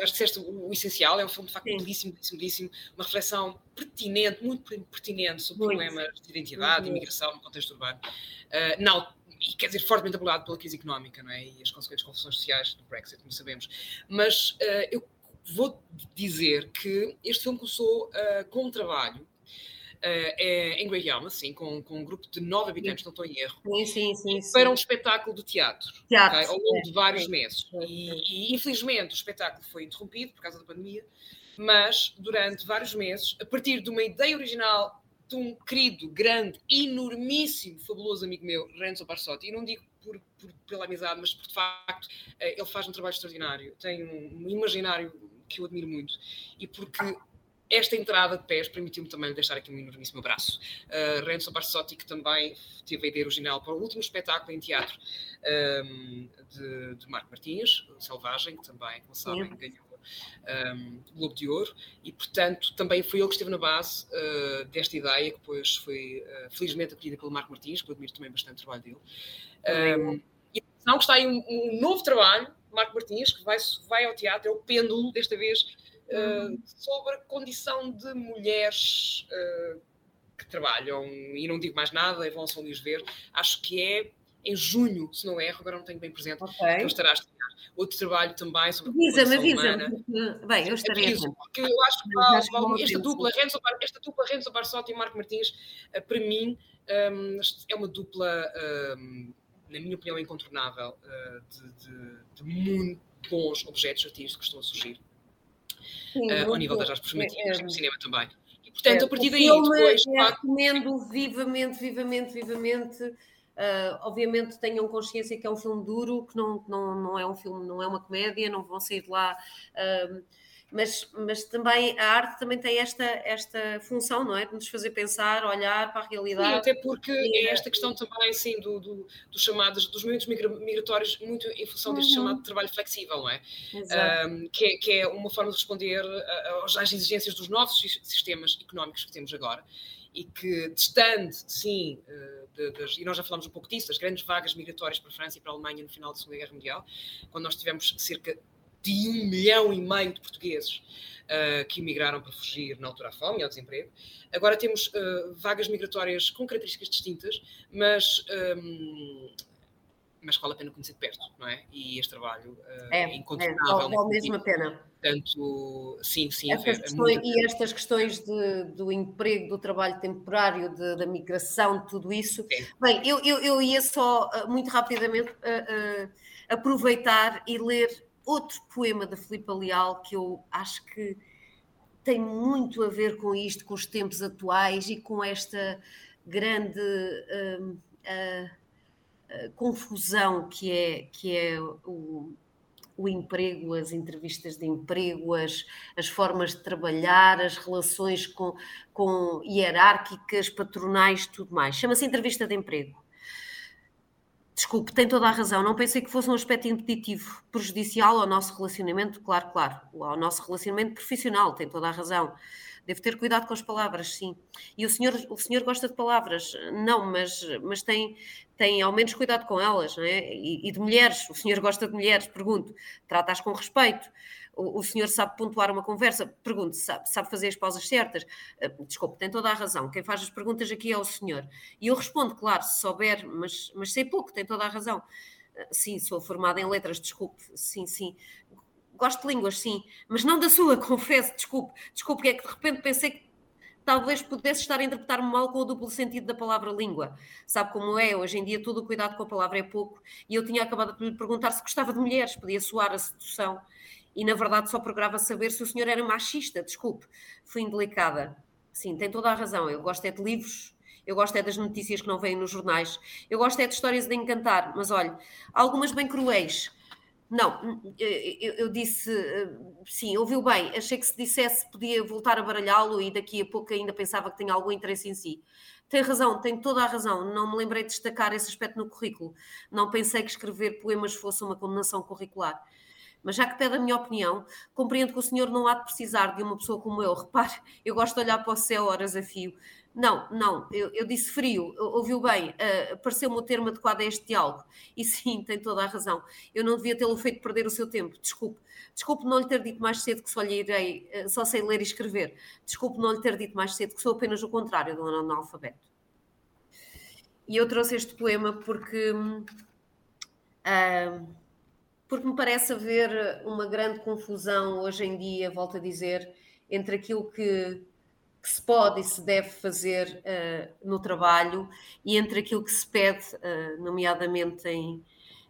Acho que disseste o, essencial. É um filme de facto Sim. belíssimo, belíssimo, belíssimo. Uma reflexão pertinente, muito pertinente sobre Muito. problemas de identidade, de Muito. imigração no contexto urbano. Ah, não, e quer dizer, fortemente abordado pela crise económica não é? e as consequentes confusões sociais do Brexit, como sabemos. Mas ah, eu vou dizer que este filme começou ah, com um trabalho. ah, é, em Great Yarmouth, sim, com, com um grupo de nove habitantes, não estou em erro, Sim, sim, sim. sim. para um espetáculo de teatro, Teatro, ok, ao longo é, de vários sim. meses. E, e, infelizmente o espetáculo foi interrompido por causa da pandemia, mas durante vários meses, a partir de uma ideia original de um querido, grande, enormíssimo, fabuloso amigo meu, Renzo Barsotti, e não digo por, por- pela amizade, mas porque de facto eh, ele faz um trabalho extraordinário, tem um, um imaginário que eu admiro muito, e porque esta entrada de pés permitiu-me também deixar aqui um enormíssimo abraço. Uh, Renzo Barsotti, que também teve a ideia original para o último espetáculo em teatro um, de, de Marco Martins, o Selvagem, que também, como sabem, ganhou um, o Globo de Ouro, e portanto também foi ele que esteve na base uh, desta ideia, que depois foi uh, felizmente acolhida pelo Marco Martins, que eu admiro também bastante o trabalho dele. Um, e que está aí um, um novo trabalho, Marco Martins, que vai, vai ao teatro, é o pêndulo, desta vez, Uh, sobre a condição de mulheres uh, que trabalham, e não digo mais nada, e vão São Luís ver, acho que é em junho, se não erro, agora não tenho bem presente, Ok. que ele estará a estrear. Outro trabalho também sobre a Avisa-me, avisa-me. Bem, eu estarei É porque eu acho que acho esta, dupla, Renzo, esta dupla Renzo Barsotti e Marco Martins, uh, para mim, um, é uma dupla, um, na minha opinião, incontornável, uh, de, de- de muito bons objetos artísticos que estão a surgir Sim, uh, ao nível das artes performativas É, e do cinema também. E, Portanto, a partir daí, depois. é, recomendo vivamente, vivamente, vivamente. Uh, obviamente tenham consciência que é um filme duro, que não, não, não é um filme, não é uma comédia, não vão sair de lá mas, mas também a arte também tem esta, esta função, não é? De nos fazer pensar, olhar para a realidade. Sim, até porque é esta questão também, assim, do, do, dos chamados, dos movimentos migratórios, muito em função deste uhum. chamado trabalho flexível, não é? Um, que é? Que é uma forma de responder às exigências dos novos sistemas económicos que temos agora e que, distante, sim, eh, de, de, e nós já falamos um pouco disso, das grandes vagas migratórias para a França e para a Alemanha no final da Segunda Guerra Mundial, quando nós tivemos cerca de um milhão e meio de portugueses uh, que emigraram para fugir na altura à fome e ao desemprego. Agora temos uh, vagas migratórias com características distintas, mas, um, mas vale a pena conhecer de perto, não é? E este trabalho uh, é, é incontornável. É, vale mesmo a pena. Portanto, sim, sim. Estas é, questões, e estas questões de, do emprego, do trabalho temporário, de, da migração, tudo isso. Sim. Bem, eu, eu, eu ia só, muito rapidamente, aproveitar e ler outro poema da Filipa Leal que eu acho que tem muito a ver com isto, com os tempos atuais e com esta grande uh, uh, uh, confusão que é, que é o, o emprego, as entrevistas de emprego, as, as formas de trabalhar, as relações com, com hierárquicas, patronais, tudo mais. Chama-se entrevista de emprego. Desculpe, tem toda a razão. Não pensei que fosse um aspecto impeditivo, prejudicial ao nosso relacionamento, claro, claro, ao nosso relacionamento profissional, tem toda a razão. Devo ter cuidado com as palavras, sim. E o senhor, o senhor gosta de palavras? Não, mas, mas tem, tem ao menos cuidado com elas, não é? E, e de mulheres, o senhor gosta de mulheres? Pergunto. Tratas com respeito o, senhor sabe pontuar uma conversa? Pergunto, sabe, sabe fazer as pausas certas? Uh, desculpe, tem toda a razão. Quem faz as perguntas aqui é o senhor. E eu respondo, claro, se souber, mas, mas sei pouco, tem toda a razão. Uh, sim, sou formada em letras, desculpe. Sim, sim. Gosto de línguas, sim, mas não da sua, confesso, desculpe. Desculpe, é que de repente pensei que talvez pudesse estar a interpretar-me mal com o duplo sentido da palavra língua. Sabe como é? Hoje em dia todo o cuidado com a palavra é pouco. E eu tinha acabado de lhe perguntar se gostava de mulheres, podia soar a sedução e na verdade só procurava saber se o senhor era machista. Desculpe, fui indelicada. Sim, tem toda a razão. Eu gosto é de livros, eu gosto é das notícias que não vêm nos jornais, eu gosto é de histórias de encantar, mas olha, algumas bem cruéis. Não, eu, eu disse, sim, ouviu bem, achei que se dissesse podia voltar a baralhá-lo e daqui a pouco ainda pensava que tinha algum interesse em si. Tem razão, tem toda a razão. Não me lembrei de destacar esse aspecto no currículo. Não pensei que escrever poemas fosse uma condenação curricular. Mas já que pede a minha opinião, compreendo que o senhor não há de precisar de uma pessoa como eu. Repare, eu gosto de olhar para o céu horas a fio. Não, não, eu, eu disse frio, ouviu bem, uh, pareceu-me o termo adequado a este diálogo. E sim, tem toda a razão. Eu não devia tê-lo feito perder o seu tempo, desculpe. Desculpe não lhe ter dito mais cedo que só, lhe irei, uh, só sei ler e escrever. Desculpe não lhe ter dito mais cedo que sou apenas o contrário do analfabeto. E eu trouxe este poema porque. Uh, porque me parece haver uma grande confusão hoje em dia, volto a dizer, entre aquilo que, que se pode e se deve fazer uh, no trabalho e entre aquilo que se pede, uh, nomeadamente em,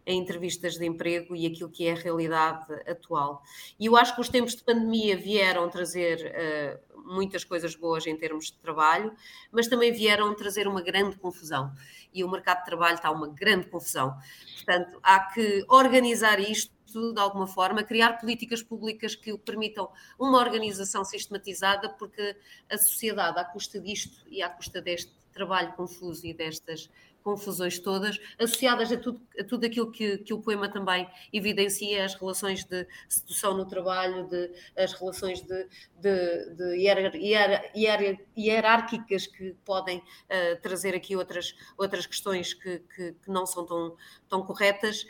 em entrevistas de emprego e aquilo que é a realidade atual. E eu acho que os tempos de pandemia vieram trazer uh, muitas coisas boas em termos de trabalho, mas também vieram trazer uma grande confusão. E o mercado de trabalho está uma grande confusão. Portanto, há que organizar isto de alguma forma, criar políticas públicas que permitam uma organização sistematizada, porque a sociedade, à custa disto e à custa deste trabalho confuso e destas confusões todas, associadas a tudo, a tudo aquilo que, que o poema também evidencia, as relações de sedução no trabalho, de, as relações de, de, de hier, hier, hier, hierárquicas que podem uh, trazer aqui outras, outras questões que, que, que, não são tão, tão corretas.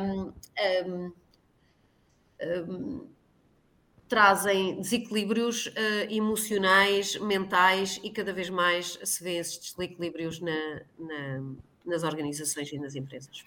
Um, um, um, trazem desequilíbrios uh, emocionais, mentais e cada vez mais se vê esses desequilíbrios na, na, nas organizações e nas empresas.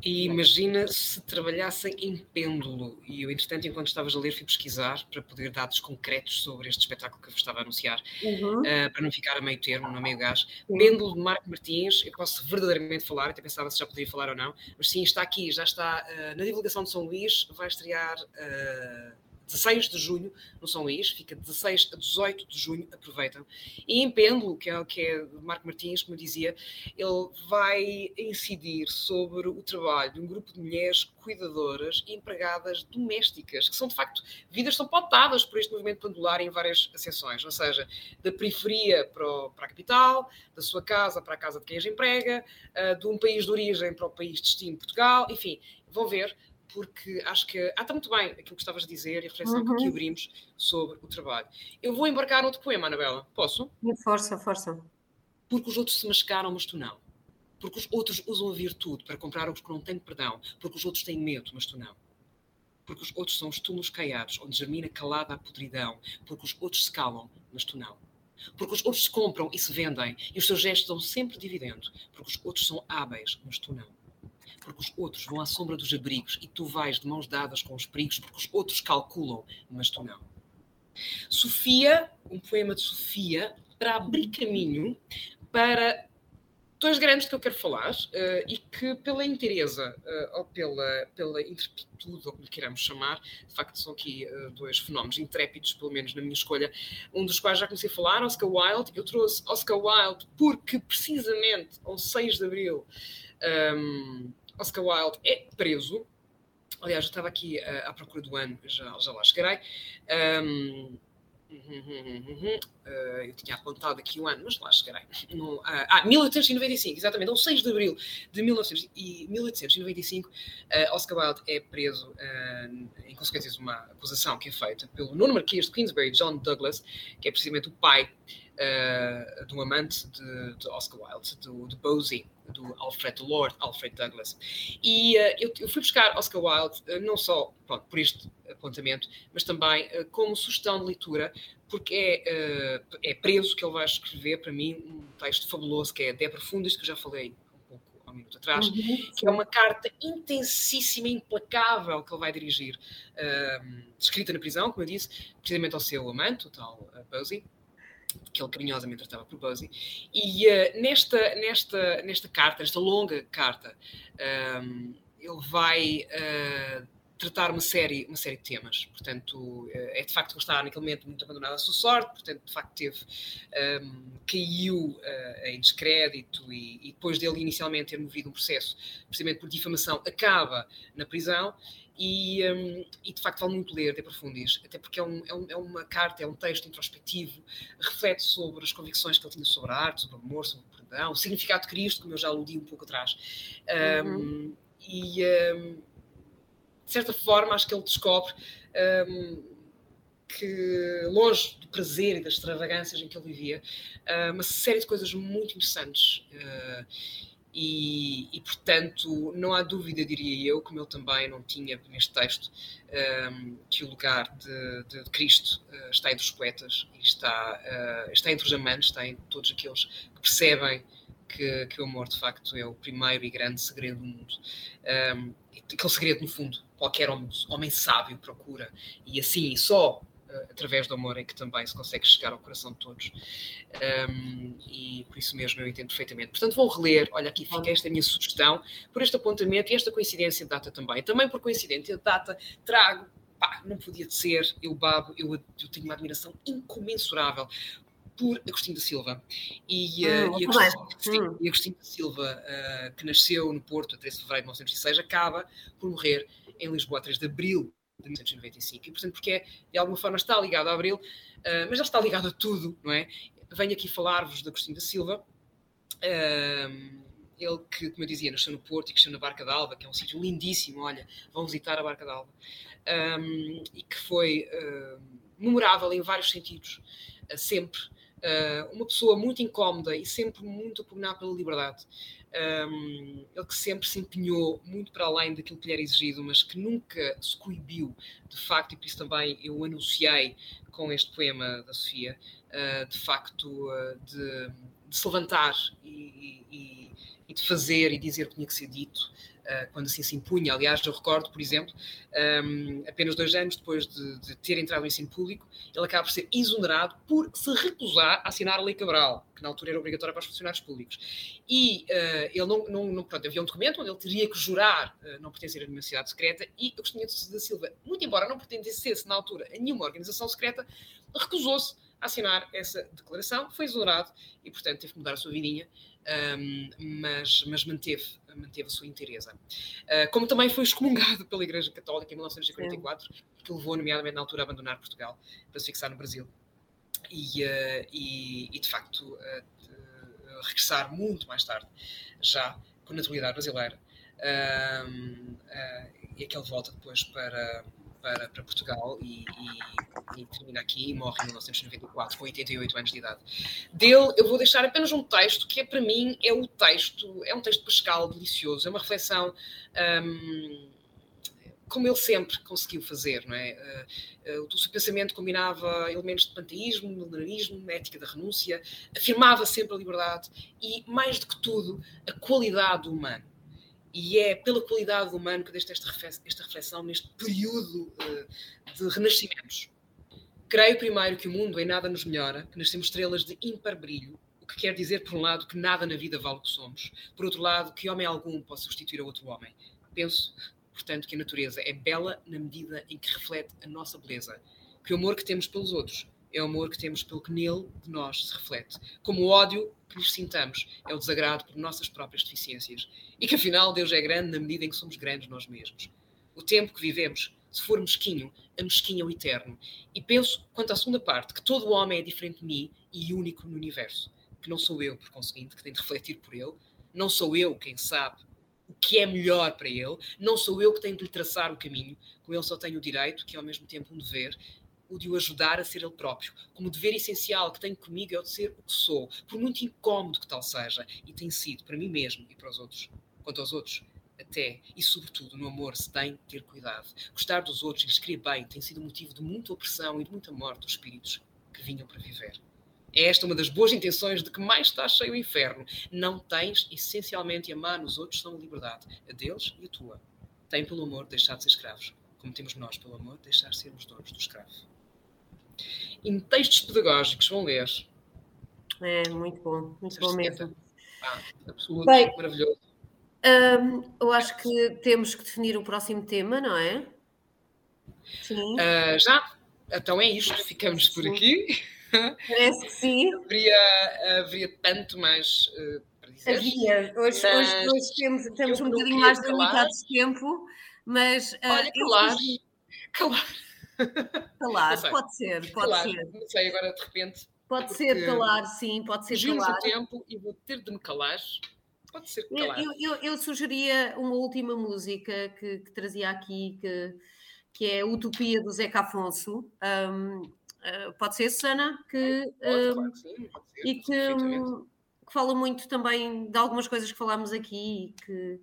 E imagina se trabalhassem em pêndulo. E eu, entretanto, enquanto estavas a ler, fui pesquisar para poder dados concretos sobre este espetáculo que eu vos estava a anunciar, uhum. uh, para não ficar a meio termo, no meio gás. Uhum. Pêndulo de Marco Martins, eu posso verdadeiramente falar, até pensava se já poderia falar ou não, mas sim, está aqui, já está uh, na divulgação de São Luís, vai estrear uh, 16 de junho no São Luís, fica 16 a 18 de junho, aproveitam. E em Pêndulo, que é, que é Marco Martins, como eu dizia, ele vai incidir sobre o trabalho de um grupo de mulheres cuidadoras e empregadas domésticas, que são de facto, vidas são pautadas por este movimento pendular em várias seções, ou seja, da periferia para, o, para a capital, da sua casa para a casa de quem as emprega, uh, de um país de origem para o país de destino, Portugal, enfim, vão ver porque acho que. Ah, está muito bem aquilo que estavas a dizer e a reflexão uhum. que aqui abrimos sobre o trabalho. Eu vou embarcar outro poema, Anabela. Posso? Força, força. Porque os outros se mascaram, mas tu não. Porque os outros usam a virtude para comprar os que não têm perdão. Porque os outros têm medo, mas tu não. Porque os outros são os túmulos caiados, onde germina calada a podridão. Porque os outros se calam, mas tu não. Porque os outros se compram e se vendem, e os seus gestos dão sempre dividendo. Porque os outros são hábeis, mas tu não porque os outros vão à sombra dos abrigos e tu vais de mãos dadas com os perigos, porque os outros calculam, mas tu não. Sofia, um poema de Sofia, para abrir caminho para dois grandes que eu quero falar uh, e que, pela inteireza uh, ou pela, pela intrepitude, ou como queiramos chamar, de facto são aqui uh, dois fenómenos intrépidos, pelo menos na minha escolha, um dos quais já comecei a falar, Oscar Wilde. Eu trouxe Oscar Wilde porque, precisamente, ao 6 de abril, um, ehm, Oscar Wilde é preso. Aliás, eu estava aqui uh, à procura do ano, já, já lá chegarei. Um, Uh, eu tinha apontado aqui o ano, mas lá chegarei. No, uh, ah, 1895, exatamente, é o 6 de abril de 1900, e 1895, uh, Oscar Wilde é preso em consequência de uma acusação que é feita pelo nono marquês de Queensberry, John Douglas, que é precisamente o pai uh, de um amante de, de Oscar Wilde, do, de Bosie, do Alfred Lord, Alfred Douglas. E uh, eu, eu, fui buscar Oscar Wilde uh, não só pronto, por este apontamento, mas também como sugestão de leitura, porque é, é preso que ele vai escrever para mim um texto fabuloso que é De Profundis, que eu já falei um pouco há um minuto atrás, uhum, que é uma carta intensíssima, implacável que ele vai dirigir, escrita na prisão, como eu disse, precisamente ao seu amante, o tal uh, Bosie que ele carinhosamente tratava por Buzzy. E uh, nesta, nesta, nesta carta, nesta longa carta, um, ehm, ele vai uh, tratar uma série, uma série de temas. Portanto, uh, é de facto que está naquele momento muito abandonado à sua sorte, portanto, de facto teve, um, ehm, caiu em descrédito e, e, depois dele inicialmente ter movido um processo, precisamente por difamação, acaba na prisão e, um, e, de facto vale muito ler De Profundis, até porque é, um, é, é, uma carta, é um texto introspectivo, reflete sobre as convicções que ele tinha sobre a arte, sobre o amor, sobre o perdão, o significado de Cristo, como eu já aludi um pouco atrás. Uhum. E, de certa forma, acho que ele descobre que, longe do prazer e das extravagâncias em que ele vivia, uh, uma série de coisas muito interessantes. Uh, e, e, portanto, não há dúvida, diria eu, como ele também não tinha neste texto, um, que o lugar de, de, Cristo uh, está entre os poetas, está, está entre os amantes, está em todos aqueles que percebem que, que o amor, de facto, é o primeiro e grande segredo do mundo. Um, aquele segredo, no fundo, qualquer homem, homem sábio procura, e assim, só através do amor em que também se consegue chegar ao coração de todos. Um, e por isso mesmo eu entendo perfeitamente. Portanto, vou reler, olha aqui fica esta minha sugestão, por este apontamento e esta coincidência de data também. Também por coincidência de data trago, pá, não podia ser, eu babo, eu, eu tenho uma admiração incomensurável por Agostinho da Silva. E, uh, e, Agostinho, hum. e Agostinho da Silva, uh, que nasceu no Porto a 13 de fevereiro de 1906, acaba por morrer em Lisboa a 3 de abril de 1995. E, portanto, porque é, de alguma forma está ligado a Abril, uh, mas já está ligado a tudo, não é? Venho aqui falar-vos de Agostinho da Silva. Uh, ele que, como eu dizia, nasceu no Porto e cresceu na Barca d'Alva, que é um sítio lindíssimo, olha, vão visitar a Barca d'Alva. Um, e que foi uh, memorável em vários sentidos, sempre. Uh, uma pessoa muito incómoda e sempre muito a pugnar pela liberdade. Um, ele que sempre se empenhou muito para além daquilo que lhe era exigido, mas que nunca se coibiu, de facto, e por isso também eu anunciei com este poema da Sofia, uh, de facto, uh, de, de se levantar e, e, e, de fazer e dizer o que tinha que ser dito, quando assim se impunha. Aliás, eu recordo, por exemplo, um, apenas dois anos depois de, de, ter entrado no ensino público, ele acaba por ser exonerado por se recusar a assinar a Lei Cabral, que na altura era obrigatória para os funcionários públicos. E uh, ele não, não, não, pronto, havia um documento onde ele teria que jurar uh, não pertencer a nenhuma sociedade secreta e Agostinho da Silva, muito embora não pertencesse na altura a nenhuma organização secreta, recusou-se a assinar essa declaração, foi exonerado e, portanto, teve que mudar a sua vidinha, um, mas, mas manteve, manteve a sua inteireza. Uh, como também foi excomungado pela Igreja Católica em 1944, Sim. que levou, nomeadamente na altura, a abandonar Portugal para se fixar no Brasil. E, uh, e, e, de facto, uh, de, regressar muito mais tarde, já com naturalidade brasileira. e aquele volta depois para para, para Portugal e, e, e, termina aqui e morre em 1994, com 88 anos de idade. Dele, eu vou deixar apenas um texto que é para mim é o texto, é um texto pascal delicioso, é uma reflexão. Um, como ele sempre conseguiu fazer, não é? Uh, uh, o seu pensamento combinava elementos de panteísmo, milenarismo, ética da renúncia, afirmava sempre a liberdade e, mais do que tudo, a qualidade humana e é pela qualidade do humano que deixo esta, reflexão neste período uh, de renascimentos. Creio primeiro que o mundo em nada nos melhora, que nascemos estrelas de ímpar brilho, o que quer dizer, por um lado, que nada na vida vale o que somos, por outro lado, que homem algum pode substituir a outro homem. Penso, portanto, que a natureza é bela na medida em que reflete a nossa beleza, que o amor que temos pelos outros é o amor que temos pelo que nele de nós se reflete. Como o ódio que lhes sintamos é o desagrado por nossas próprias deficiências. E que afinal Deus é grande na medida em que somos grandes nós mesmos. O tempo que vivemos, se for mesquinho, a mesquinha é o eterno. E penso, quanto à segunda parte, que todo homem é diferente de mim e único no universo. Que não sou eu, por conseguinte, que tenho de refletir por ele. Não sou eu quem sabe o que é melhor para ele. Não sou eu que tenho de lhe traçar o caminho. Com ele só tenho o direito, que é ao mesmo tempo um dever, o de o ajudar a ser ele próprio. Como dever essencial que tenho comigo é o de ser o que sou, por muito incómodo que tal seja, e tem sido para mim mesmo e para os outros. Quanto aos outros, até e sobretudo no amor se tem ter cuidado. Gostar dos outros e lhes querer bem tem sido motivo de muita opressão e de muita morte dos espíritos que vinham para viver. É esta uma das boas intenções de que mais está cheio o inferno. Não tens essencialmente amar nos outros são a liberdade, a deles e a tua. Tem pelo amor deixar de ser escravos, como temos nós pelo amor deixar de sermos donos do escravo em textos pedagógicos, vão ler. É, muito bom, muito bom mesmo. Ah, absoluto, Bem, maravilhoso. Um, eu acho que temos que definir o próximo tema, não é? Sim. Uh, já? Então é isto, ficamos por aqui. Parece que sim. haveria, haveria tanto mais uh, para dizer. Havia. Hoje, hoje, hoje temos, temos um bocadinho mais limitado de tempo, mas. Uh, Olha, claro. Calar. Calar, pode ser, pode calar. ser. Não sei, agora de repente. Pode ser calar, sim, pode ser calar. o tempo e vou ter de me calar. Pode ser calar. Eu, eu, eu sugeria uma última música que, que, trazia aqui, que, que é Utopia do Zeca Afonso. Um, uh, eh, pode ser, Susana? Que, pode, claro sim, pode ser, e que, que fala muito também de algumas coisas que falámos aqui e que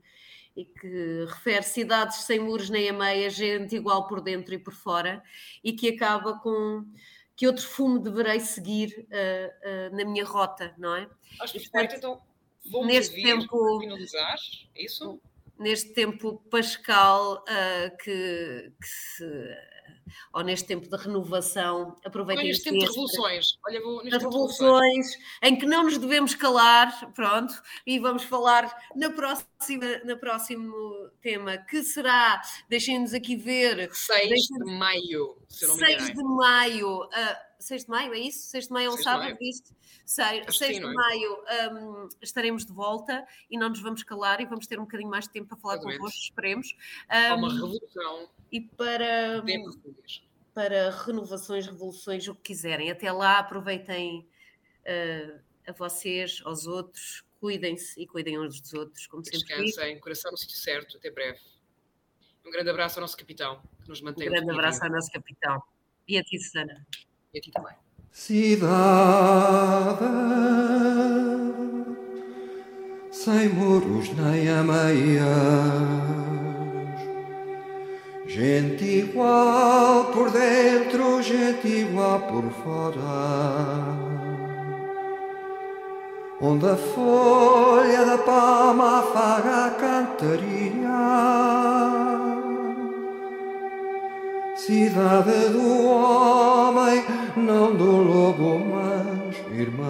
e que refere cidades sem muros nem a meia, gente igual por dentro e por fora, e que acaba com que outro fumo deverei seguir uh, uh, na minha rota, não é? Acho perfeito, então vou neste tempo, finalizar, é isso? Neste tempo pascal uh, que, que se ou neste tempo de renovação, aproveitem neste tempo de revoluções. Olha, vou neste revoluções, em que não nos devemos calar, pronto, e vamos falar na próxima, na próximo tema, que será, deixem-nos aqui ver... 6 de maio, se não me 6 de maio, uh, 6 de maio, é isso? 6 de maio é um sábado, isto? 6, 6 de é? maio um, estaremos de volta e não nos vamos calar e vamos ter um bocadinho mais de tempo para falar convosco, esperemos. Um, uma revolução. E para, para renovações, revoluções, o que quiserem. Até lá, aproveitem uh, a vocês, aos outros, cuidem-se e cuidem uns dos outros, como sempre. Descansem, coração no sítio certo, até breve. Um grande abraço ao nosso capitão, que nos mantém. Um grande abraço ao nosso capitão. E a ti, Susana. E aqui também. Cidade sem muros nem ameias, gente igual por dentro, gente igual por fora. Onde a folha da palma afaga a cantaria cidade do homem, não do lobo, mas irmã.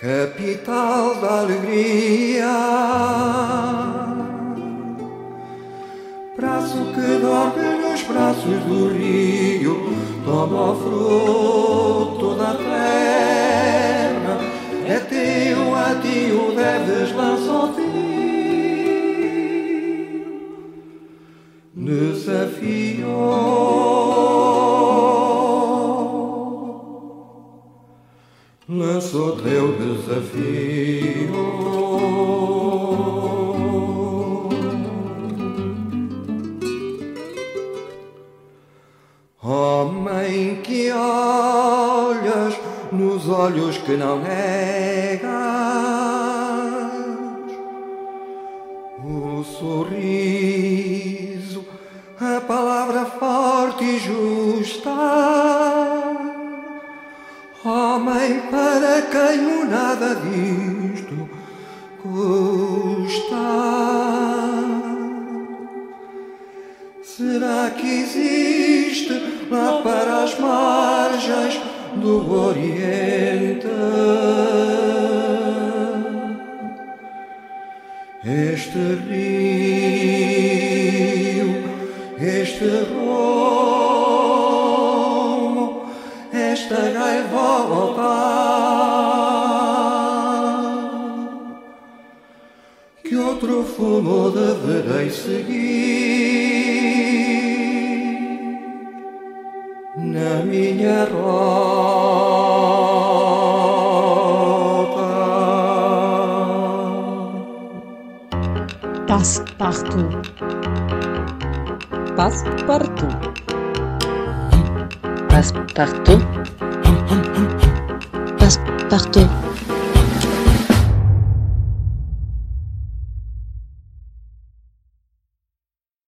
Capital da alegria, braço que dorme nos braços do rio, toma o fruto da terra, é teu, a ti o deves lá.